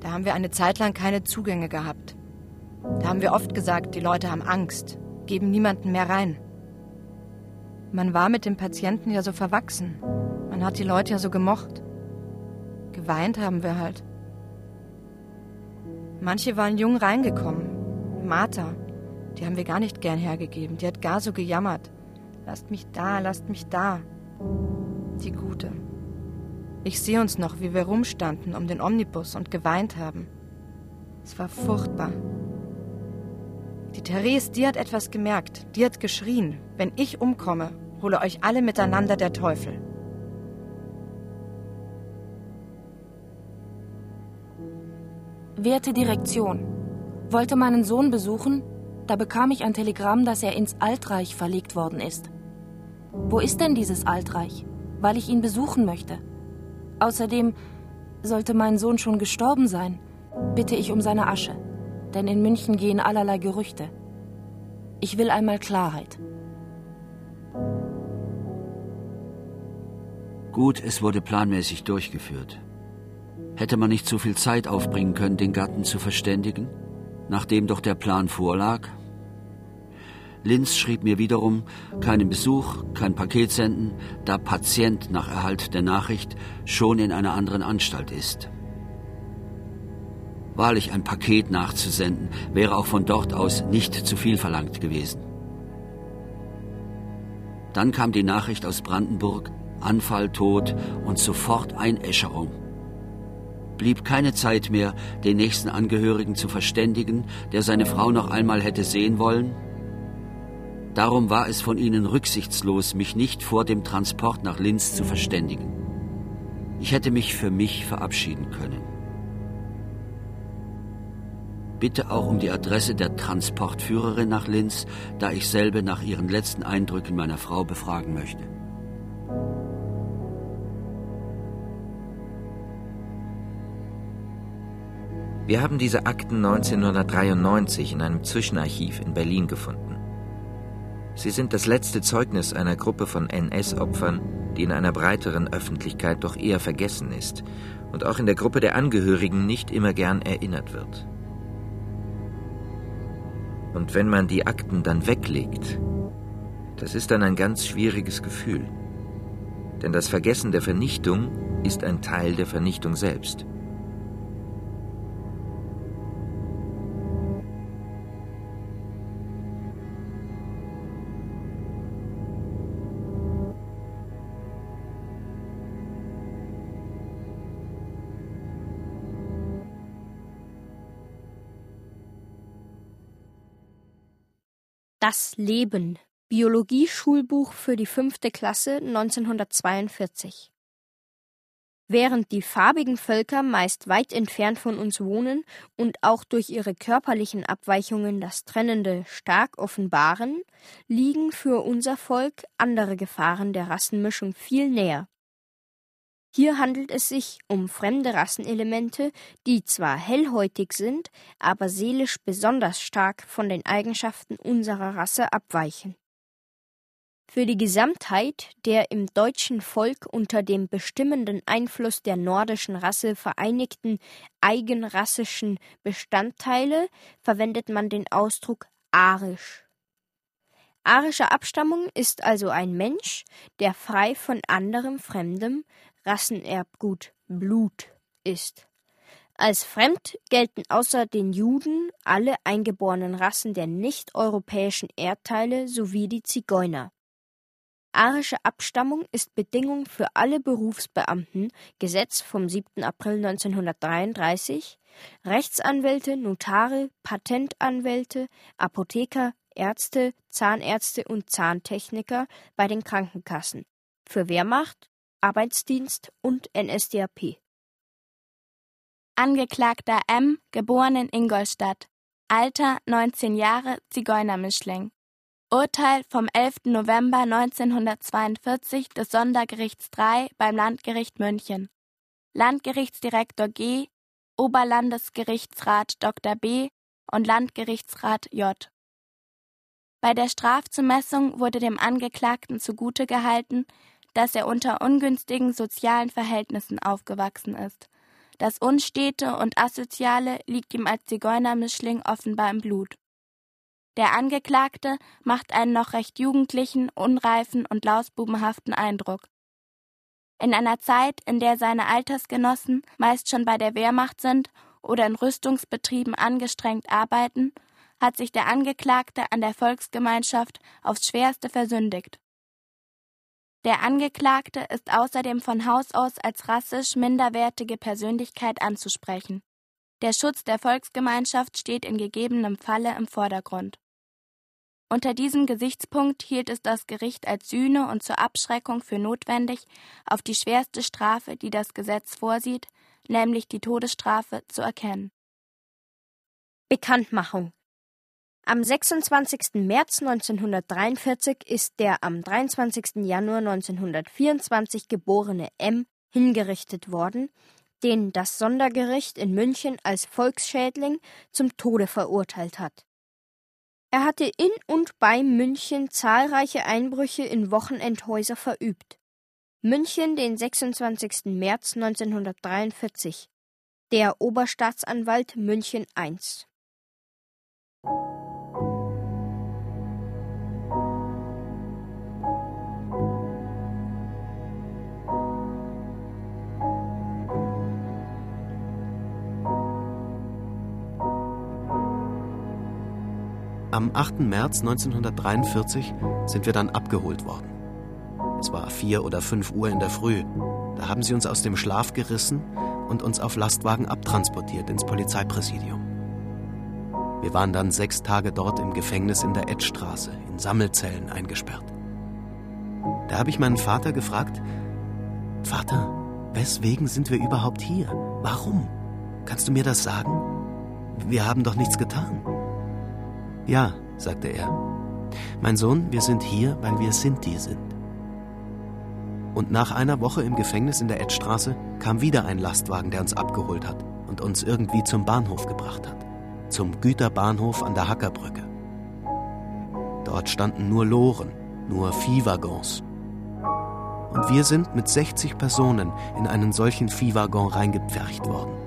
Da haben wir eine Zeit lang keine Zugänge gehabt. Da haben wir oft gesagt, die Leute haben Angst, geben niemanden mehr rein. Man war mit dem Patienten ja so verwachsen. Man hat die Leute ja so gemocht. Geweint haben wir halt. Manche waren jung reingekommen. Martha. Die haben wir gar nicht gern hergegeben. Die hat gar so gejammert. Lasst mich da, lasst mich da. Die Gute. Ich sehe uns noch, wie wir rumstanden um den Omnibus und geweint haben. Es war furchtbar. Die Therese, die hat etwas gemerkt. Die hat geschrien. Wenn ich umkomme, hole euch alle miteinander der Teufel. Werte Direktion, wollte meinen Sohn besuchen, da bekam ich ein Telegramm, dass er ins Altreich verlegt worden ist. Wo ist denn dieses Altreich? Weil ich ihn besuchen möchte. Außerdem sollte mein Sohn schon gestorben sein, bitte ich um seine Asche, denn in München gehen allerlei Gerüchte. Ich will einmal Klarheit. Gut, es wurde planmäßig durchgeführt. Hätte man nicht so viel Zeit aufbringen können, den Gatten zu verständigen, nachdem doch der Plan vorlag? Linz schrieb mir wiederum, keinen Besuch, kein Paket senden, da Patient nach Erhalt der Nachricht schon in einer anderen Anstalt ist. Wahrlich ein Paket nachzusenden, wäre auch von dort aus nicht zu viel verlangt gewesen. Dann kam die Nachricht aus Brandenburg, Anfall, Tod und sofort Einäscherung blieb keine Zeit mehr, den nächsten Angehörigen zu verständigen, der seine Frau noch einmal hätte sehen wollen? Darum war es von ihnen rücksichtslos, mich nicht vor dem Transport nach Linz zu verständigen. Ich hätte mich für mich verabschieden können. Bitte auch um die Adresse der Transportführerin nach Linz, da ich selber nach ihren letzten Eindrücken meiner Frau befragen möchte. Wir haben diese Akten 1993 in einem Zwischenarchiv in Berlin gefunden. Sie sind das letzte Zeugnis einer Gruppe von NS-Opfern, die in einer breiteren Öffentlichkeit doch eher vergessen ist und auch in der Gruppe der Angehörigen nicht immer gern erinnert wird. Und wenn man die Akten dann weglegt, das ist dann ein ganz schwieriges Gefühl. Denn das Vergessen der Vernichtung ist ein Teil der Vernichtung selbst. Das Leben. Biologie-Schulbuch für die fünfte Klasse 1942. Während die farbigen Völker meist weit entfernt von uns wohnen und auch durch ihre körperlichen Abweichungen das Trennende stark offenbaren, liegen für unser Volk andere Gefahren der Rassenmischung viel näher. Hier handelt es sich um fremde Rassenelemente, die zwar hellhäutig sind, aber seelisch besonders stark von den Eigenschaften unserer Rasse abweichen. Für die Gesamtheit der im deutschen Volk unter dem bestimmenden Einfluss der nordischen Rasse vereinigten eigenrassischen Bestandteile verwendet man den Ausdruck arisch. Arische Abstammung ist also ein Mensch, der frei von anderem Fremdem, Rassenerbgut Blut ist. Als fremd gelten außer den Juden alle eingeborenen Rassen der nicht-europäischen Erdteile sowie die Zigeuner. Arische Abstammung ist Bedingung für alle Berufsbeamten, Gesetz vom 7. April 1933, Rechtsanwälte, Notare, Patentanwälte, Apotheker, Ärzte, Zahnärzte und Zahntechniker bei den Krankenkassen, für Wehrmacht, Arbeitsdienst und NSDAP. Angeklagter M., geboren in Ingolstadt. Alter 19 Jahre, Zigeunermischling. Urteil vom 11. November 1942 des Sondergerichts III beim Landgericht München. Landgerichtsdirektor G., Oberlandesgerichtsrat Dr. B. und Landgerichtsrat J. Bei der Strafzumessung wurde dem Angeklagten zugute gehalten, dass er unter ungünstigen sozialen Verhältnissen aufgewachsen ist. Das Unstete und Asoziale liegt ihm als Zigeunermischling offenbar im Blut. Der Angeklagte macht einen noch recht jugendlichen, unreifen und lausbubenhaften Eindruck. In einer Zeit, in der seine Altersgenossen meist schon bei der Wehrmacht sind oder in Rüstungsbetrieben angestrengt arbeiten, hat sich der Angeklagte an der Volksgemeinschaft aufs schwerste versündigt. Der Angeklagte ist außerdem von Haus aus als rassisch minderwertige Persönlichkeit anzusprechen. Der Schutz der Volksgemeinschaft steht in gegebenem Falle im Vordergrund. Unter diesem Gesichtspunkt hielt es das Gericht als Sühne und zur Abschreckung für notwendig, auf die schwerste Strafe, die das Gesetz vorsieht, nämlich die Todesstrafe, zu erkennen. Bekanntmachung am 26. März 1943 ist der am 23. Januar 1924 geborene M hingerichtet worden, den das Sondergericht in München als Volksschädling zum Tode verurteilt hat. Er hatte in und bei München zahlreiche Einbrüche in Wochenendhäuser verübt. München, den 26. März 1943. Der Oberstaatsanwalt München I. Am 8. März 1943 sind wir dann abgeholt worden. Es war vier oder fünf Uhr in der Früh. Da haben sie uns aus dem Schlaf gerissen und uns auf Lastwagen abtransportiert ins Polizeipräsidium. Wir waren dann sechs Tage dort im Gefängnis in der Edstraße, in Sammelzellen eingesperrt. Da habe ich meinen Vater gefragt, Vater, weswegen sind wir überhaupt hier? Warum? Kannst du mir das sagen? Wir haben doch nichts getan. Ja, sagte er. Mein Sohn, wir sind hier, weil wir Sinti sind. Und nach einer Woche im Gefängnis in der Edstraße kam wieder ein Lastwagen, der uns abgeholt hat und uns irgendwie zum Bahnhof gebracht hat. Zum Güterbahnhof an der Hackerbrücke. Dort standen nur Loren, nur Viehwaggons. Und wir sind mit 60 Personen in einen solchen Viehwaggon reingepfercht worden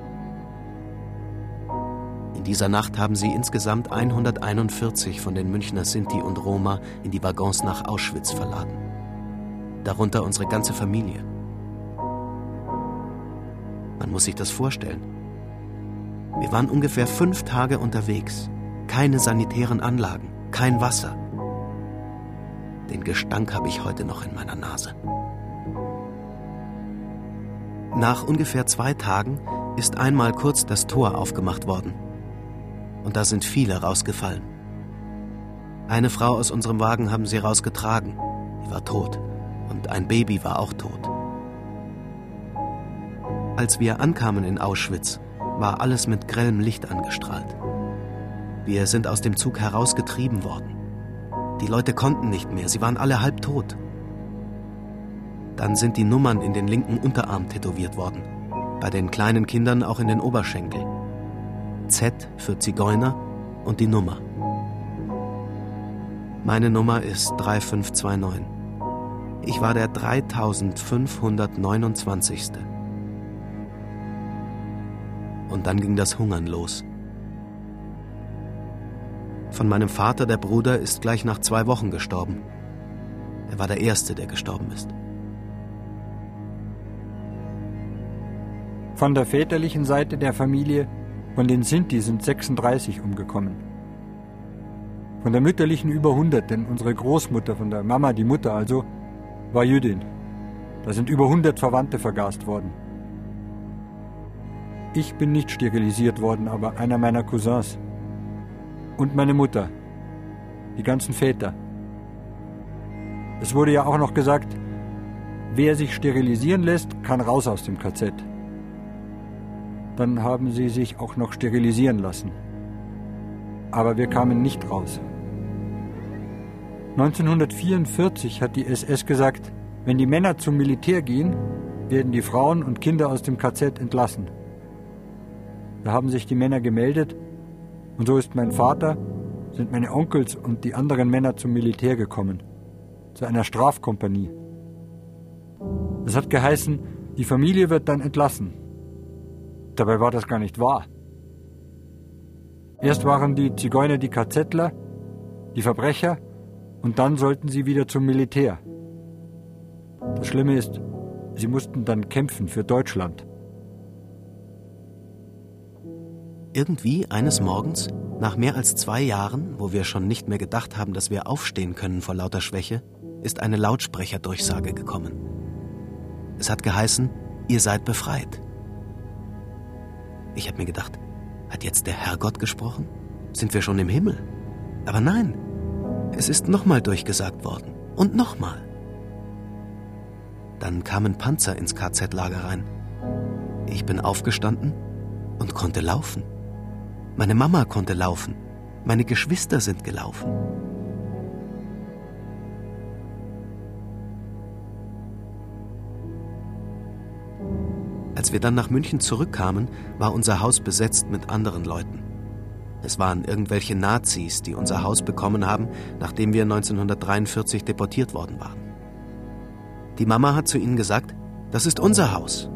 dieser Nacht haben sie insgesamt 141 von den Münchner Sinti und Roma in die Waggons nach Auschwitz verladen. Darunter unsere ganze Familie. Man muss sich das vorstellen. Wir waren ungefähr fünf Tage unterwegs. Keine sanitären Anlagen, kein Wasser. Den Gestank habe ich heute noch in meiner Nase. Nach ungefähr zwei Tagen ist einmal kurz das Tor aufgemacht worden und da sind viele rausgefallen. Eine Frau aus unserem Wagen haben sie rausgetragen. Die war tot. Und ein Baby war auch tot. Als wir ankamen in Auschwitz, war alles mit grellem Licht angestrahlt. Wir sind aus dem Zug herausgetrieben worden. Die Leute konnten nicht mehr, sie waren alle halb tot. Dann sind die Nummern in den linken Unterarm tätowiert worden. Bei den kleinen Kindern auch in den Oberschenkel. Z für Zigeuner und die Nummer. Meine Nummer ist 3529. Ich war der 3529. Und dann ging das Hungern los. Von meinem Vater, der Bruder, ist gleich nach zwei Wochen gestorben. Er war der Erste, der gestorben ist. Von der väterlichen Seite der Familie von den Sinti sind 36 umgekommen. Von der mütterlichen über 100, denn unsere Großmutter, von der Mama, die Mutter also, war Jüdin. Da sind über 100 Verwandte vergast worden. Ich bin nicht sterilisiert worden, aber einer meiner Cousins. Und meine Mutter. Die ganzen Väter. Es wurde ja auch noch gesagt, wer sich sterilisieren lässt, kann raus aus dem KZ. Dann haben sie sich auch noch sterilisieren lassen. Aber wir kamen nicht raus. 1944 hat die SS gesagt, wenn die Männer zum Militär gehen, werden die Frauen und Kinder aus dem KZ entlassen. Da haben sich die Männer gemeldet und so ist mein Vater, sind meine Onkels und die anderen Männer zum Militär gekommen, zu einer Strafkompanie. Das hat geheißen, die Familie wird dann entlassen. Dabei war das gar nicht wahr. Erst waren die Zigeuner die KZler, die Verbrecher, und dann sollten sie wieder zum Militär. Das Schlimme ist, sie mussten dann kämpfen für Deutschland. Irgendwie eines Morgens, nach mehr als zwei Jahren, wo wir schon nicht mehr gedacht haben, dass wir aufstehen können vor lauter Schwäche, ist eine Lautsprecherdurchsage gekommen. Es hat geheißen, ihr seid befreit. Ich habe mir gedacht, hat jetzt der Herrgott gesprochen? Sind wir schon im Himmel? Aber nein, es ist nochmal durchgesagt worden. Und nochmal. Dann kamen Panzer ins KZ-Lager rein. Ich bin aufgestanden und konnte laufen. Meine Mama konnte laufen. Meine Geschwister sind gelaufen. Als wir dann nach München zurückkamen, war unser Haus besetzt mit anderen Leuten. Es waren irgendwelche Nazis, die unser Haus bekommen haben, nachdem wir 1943 deportiert worden waren. Die Mama hat zu ihnen gesagt, das ist unser Haus.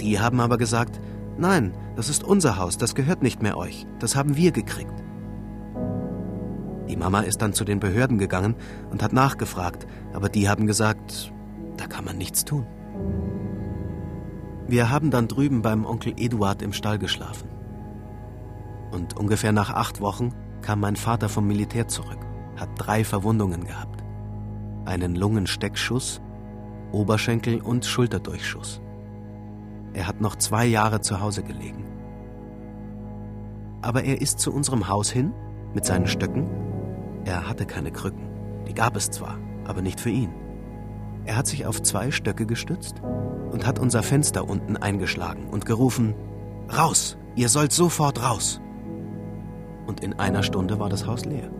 Die haben aber gesagt, nein, das ist unser Haus, das gehört nicht mehr euch, das haben wir gekriegt. Die Mama ist dann zu den Behörden gegangen und hat nachgefragt, aber die haben gesagt, da kann man nichts tun. Wir haben dann drüben beim Onkel Eduard im Stall geschlafen. Und ungefähr nach acht Wochen kam mein Vater vom Militär zurück, hat drei Verwundungen gehabt. Einen Lungensteckschuss, Oberschenkel- und Schulterdurchschuss. Er hat noch zwei Jahre zu Hause gelegen. Aber er ist zu unserem Haus hin mit seinen Stöcken. Er hatte keine Krücken. Die gab es zwar, aber nicht für ihn. Er hat sich auf zwei Stöcke gestützt und hat unser Fenster unten eingeschlagen und gerufen, Raus, ihr sollt sofort raus. Und in einer Stunde war das Haus leer.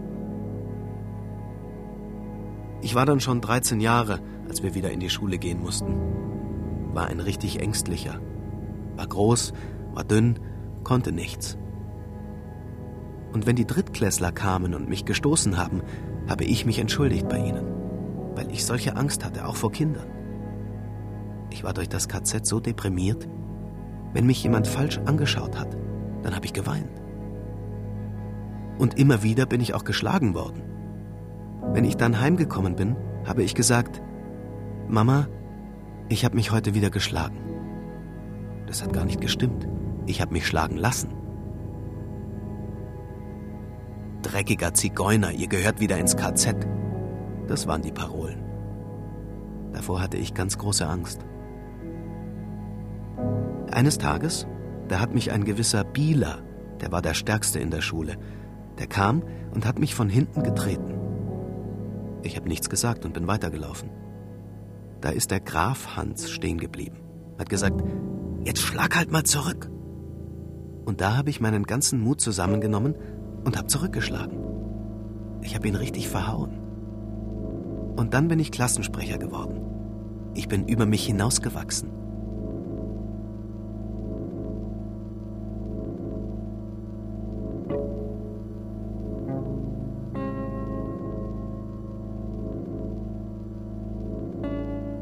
Ich war dann schon 13 Jahre, als wir wieder in die Schule gehen mussten. War ein richtig ängstlicher. War groß, war dünn, konnte nichts. Und wenn die Drittklässler kamen und mich gestoßen haben, habe ich mich entschuldigt bei ihnen, weil ich solche Angst hatte, auch vor Kindern. Ich war durch das KZ so deprimiert, wenn mich jemand falsch angeschaut hat, dann habe ich geweint. Und immer wieder bin ich auch geschlagen worden. Wenn ich dann heimgekommen bin, habe ich gesagt, Mama, ich habe mich heute wieder geschlagen. Das hat gar nicht gestimmt. Ich habe mich schlagen lassen. Dreckiger Zigeuner, ihr gehört wieder ins KZ. Das waren die Parolen. Davor hatte ich ganz große Angst. Eines Tages, da hat mich ein gewisser Bieler, der war der Stärkste in der Schule, der kam und hat mich von hinten getreten. Ich habe nichts gesagt und bin weitergelaufen. Da ist der Graf Hans stehen geblieben, hat gesagt, jetzt schlag halt mal zurück. Und da habe ich meinen ganzen Mut zusammengenommen und habe zurückgeschlagen. Ich habe ihn richtig verhauen. Und dann bin ich Klassensprecher geworden. Ich bin über mich hinausgewachsen.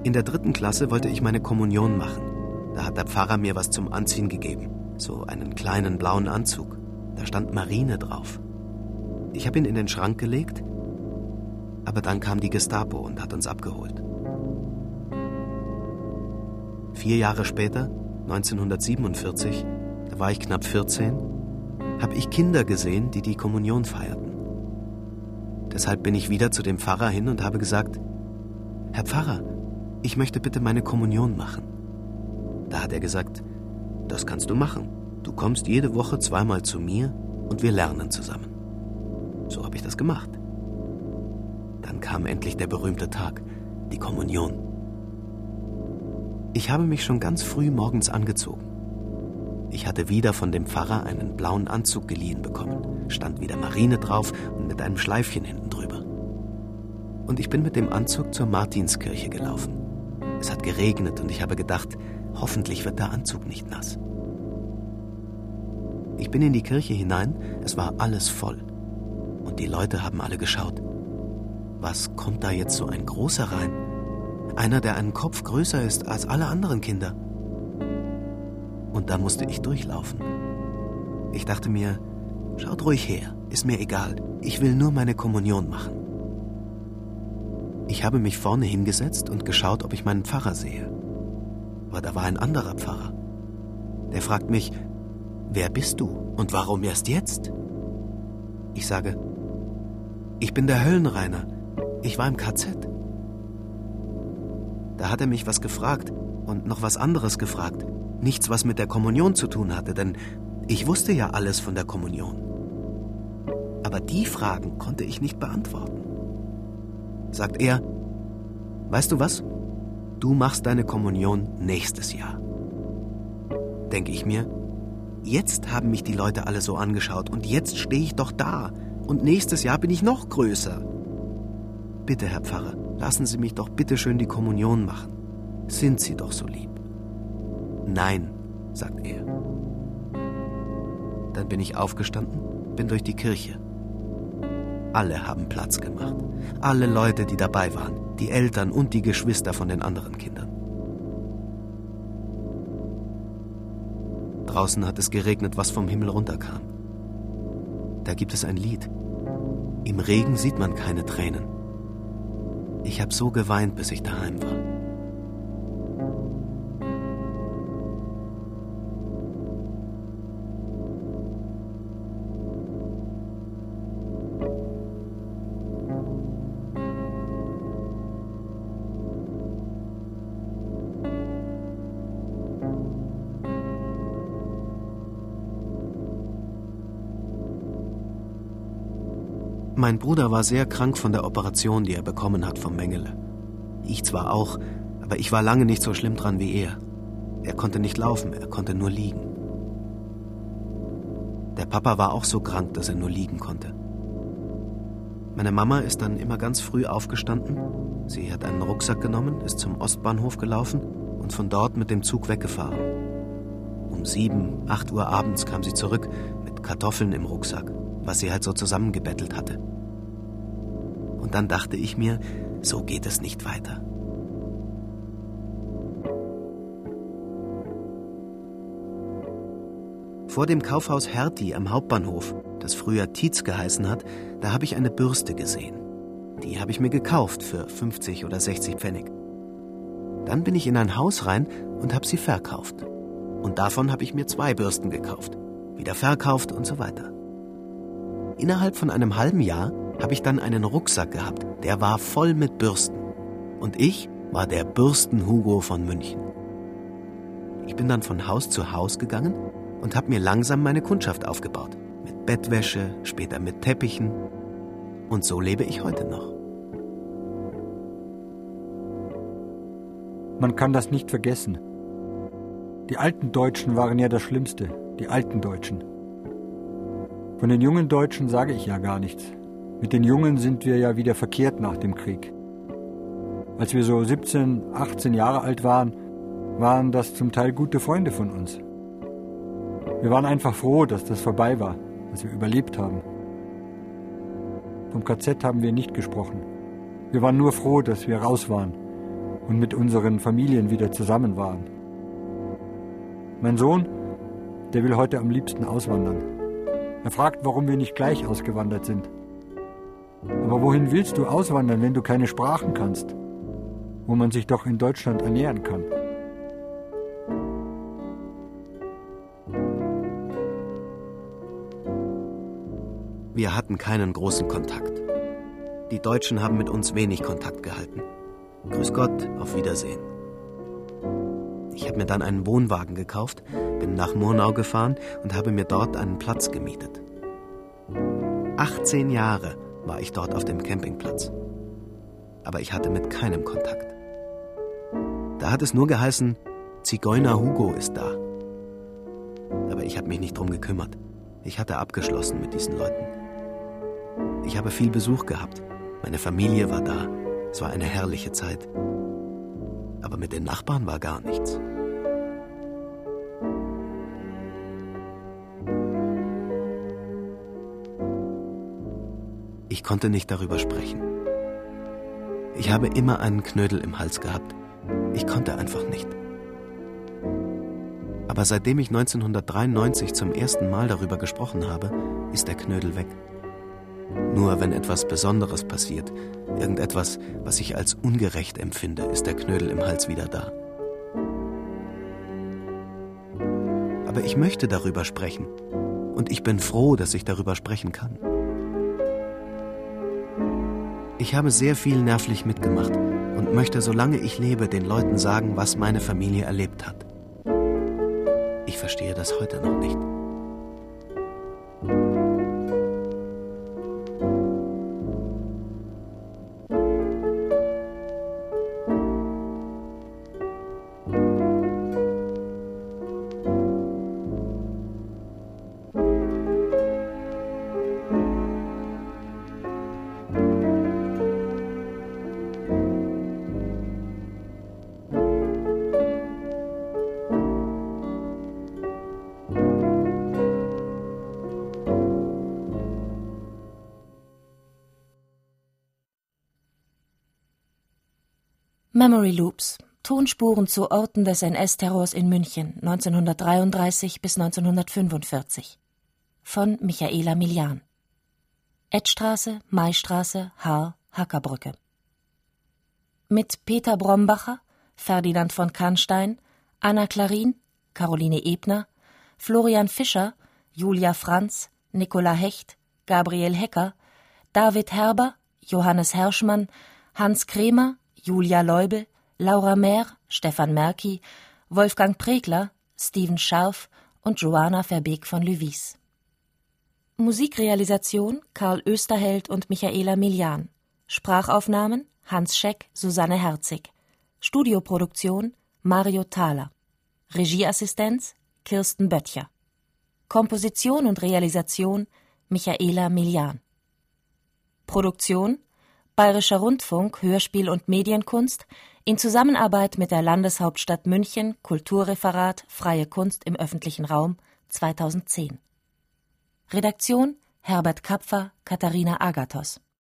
In der dritten Klasse wollte ich meine Kommunion machen. Da hat der Pfarrer mir was zum Anziehen gegeben. So einen kleinen blauen Anzug. Da stand Marine drauf. Ich habe ihn in den Schrank gelegt, aber dann kam die Gestapo und hat uns abgeholt. Vier Jahre später, 1947, da war ich knapp 14, habe ich Kinder gesehen, die die Kommunion feierten. Deshalb bin ich wieder zu dem Pfarrer hin und habe gesagt, Herr Pfarrer, ich möchte bitte meine Kommunion machen. Da hat er gesagt, das kannst du machen. Du kommst jede Woche zweimal zu mir und wir lernen zusammen. So habe ich das gemacht. Dann kam endlich der berühmte Tag, die Kommunion. Ich habe mich schon ganz früh morgens angezogen. Ich hatte wieder von dem Pfarrer einen blauen Anzug geliehen bekommen, stand wieder Marine drauf und mit einem Schleifchen hinten drüber. Und ich bin mit dem Anzug zur Martinskirche gelaufen. Es hat geregnet und ich habe gedacht, hoffentlich wird der Anzug nicht nass. Ich bin in die Kirche hinein, es war alles voll. Und die Leute haben alle geschaut. Was kommt da jetzt so ein großer rein? Einer, der einen Kopf größer ist als alle anderen Kinder. Und da musste ich durchlaufen. Ich dachte mir, schaut ruhig her, ist mir egal, ich will nur meine Kommunion machen. Ich habe mich vorne hingesetzt und geschaut, ob ich meinen Pfarrer sehe. Aber da war ein anderer Pfarrer. Der fragt mich, wer bist du und warum erst jetzt? Ich sage, ich bin der Höllenreiner. Ich war im KZ. Da hat er mich was gefragt und noch was anderes gefragt. Nichts, was mit der Kommunion zu tun hatte, denn ich wusste ja alles von der Kommunion. Aber die Fragen konnte ich nicht beantworten. Sagt er, weißt du was? Du machst deine Kommunion nächstes Jahr. Denke ich mir, jetzt haben mich die Leute alle so angeschaut und jetzt stehe ich doch da und nächstes Jahr bin ich noch größer. Bitte, Herr Pfarrer, lassen Sie mich doch bitte schön die Kommunion machen. Sind Sie doch so lieb. Nein, sagt er. Dann bin ich aufgestanden, bin durch die Kirche. Alle haben Platz gemacht. Alle Leute, die dabei waren, die Eltern und die Geschwister von den anderen Kindern. Draußen hat es geregnet, was vom Himmel runterkam. Da gibt es ein Lied. Im Regen sieht man keine Tränen. Ich habe so geweint, bis ich daheim war. Mein Bruder war sehr krank von der Operation, die er bekommen hat vom Mengele. Ich zwar auch, aber ich war lange nicht so schlimm dran wie er. Er konnte nicht laufen, er konnte nur liegen. Der Papa war auch so krank, dass er nur liegen konnte. Meine Mama ist dann immer ganz früh aufgestanden. Sie hat einen Rucksack genommen, ist zum Ostbahnhof gelaufen und von dort mit dem Zug weggefahren. Um sieben, acht Uhr abends kam sie zurück mit Kartoffeln im Rucksack, was sie halt so zusammengebettelt hatte. Und dann dachte ich mir, so geht es nicht weiter. Vor dem Kaufhaus Hertie am Hauptbahnhof, das früher Tietz geheißen hat, da habe ich eine Bürste gesehen. Die habe ich mir gekauft für 50 oder 60 Pfennig. Dann bin ich in ein Haus rein und habe sie verkauft. Und davon habe ich mir zwei Bürsten gekauft, wieder verkauft und so weiter. Innerhalb von einem halben Jahr habe ich dann einen Rucksack gehabt, der war voll mit Bürsten. Und ich war der Bürsten-Hugo von München. Ich bin dann von Haus zu Haus gegangen und habe mir langsam meine Kundschaft aufgebaut. Mit Bettwäsche, später mit Teppichen. Und so lebe ich heute noch. Man kann das nicht vergessen. Die alten Deutschen waren ja das Schlimmste, die alten Deutschen. Von den jungen Deutschen sage ich ja gar nichts. Mit den Jungen sind wir ja wieder verkehrt nach dem Krieg. Als wir so 17, 18 Jahre alt waren, waren das zum Teil gute Freunde von uns. Wir waren einfach froh, dass das vorbei war, dass wir überlebt haben. Vom KZ haben wir nicht gesprochen. Wir waren nur froh, dass wir raus waren und mit unseren Familien wieder zusammen waren. Mein Sohn, der will heute am liebsten auswandern. Er fragt, warum wir nicht gleich ausgewandert sind. Aber wohin willst du auswandern, wenn du keine Sprachen kannst? Wo man sich doch in Deutschland ernähren kann. Wir hatten keinen großen Kontakt. Die Deutschen haben mit uns wenig Kontakt gehalten. Grüß Gott, auf Wiedersehen. Ich habe mir dann einen Wohnwagen gekauft, bin nach Murnau gefahren und habe mir dort einen Platz gemietet. 18 Jahre war ich dort auf dem Campingplatz. Aber ich hatte mit keinem Kontakt. Da hat es nur geheißen, Zigeuner Hugo ist da. Aber ich habe mich nicht drum gekümmert. Ich hatte abgeschlossen mit diesen Leuten. Ich habe viel Besuch gehabt. Meine Familie war da. Es war eine herrliche Zeit. Aber mit den Nachbarn war gar nichts. Ich konnte nicht darüber sprechen. Ich habe immer einen Knödel im Hals gehabt. Ich konnte einfach nicht. Aber seitdem ich 1993 zum ersten Mal darüber gesprochen habe, ist der Knödel weg. Nur wenn etwas Besonderes passiert, irgendetwas, was ich als ungerecht empfinde, ist der Knödel im Hals wieder da. Aber ich möchte darüber sprechen. Und ich bin froh, dass ich darüber sprechen kann. Ich habe sehr viel nervlich mitgemacht und möchte, solange ich lebe, den Leuten sagen, was meine Familie erlebt hat. Ich verstehe das heute noch nicht. Memory Loops. Tonspuren zu Orten des NS-Terrors in München 1933 bis 1945 von Michaela Milian. Edstraße, Maistraße, Haar, Hackerbrücke. Mit Peter Brombacher, Ferdinand von Kannstein, Anna Klarin, Caroline Ebner, Florian Fischer, Julia Franz, Nicola Hecht, Gabriel Hecker, David Herber, Johannes Herschmann, Hans Kremer, Julia Leubel, Laura Mehr, Stefan Merki, Wolfgang Pregler, Steven Scharf und Joanna Verbeek von Lüwies. Musikrealisation Karl Österheld und Michaela Milian. Sprachaufnahmen Hans Scheck, Susanne Herzig. Studioproduktion Mario Thaler. Regieassistenz Kirsten Böttcher. Komposition und Realisation Michaela Milian. Produktion Bayerischer Rundfunk Hörspiel und Medienkunst in Zusammenarbeit mit der Landeshauptstadt München Kulturreferat Freie Kunst im öffentlichen Raum 2010. Redaktion Herbert Kapfer, Katharina Agathos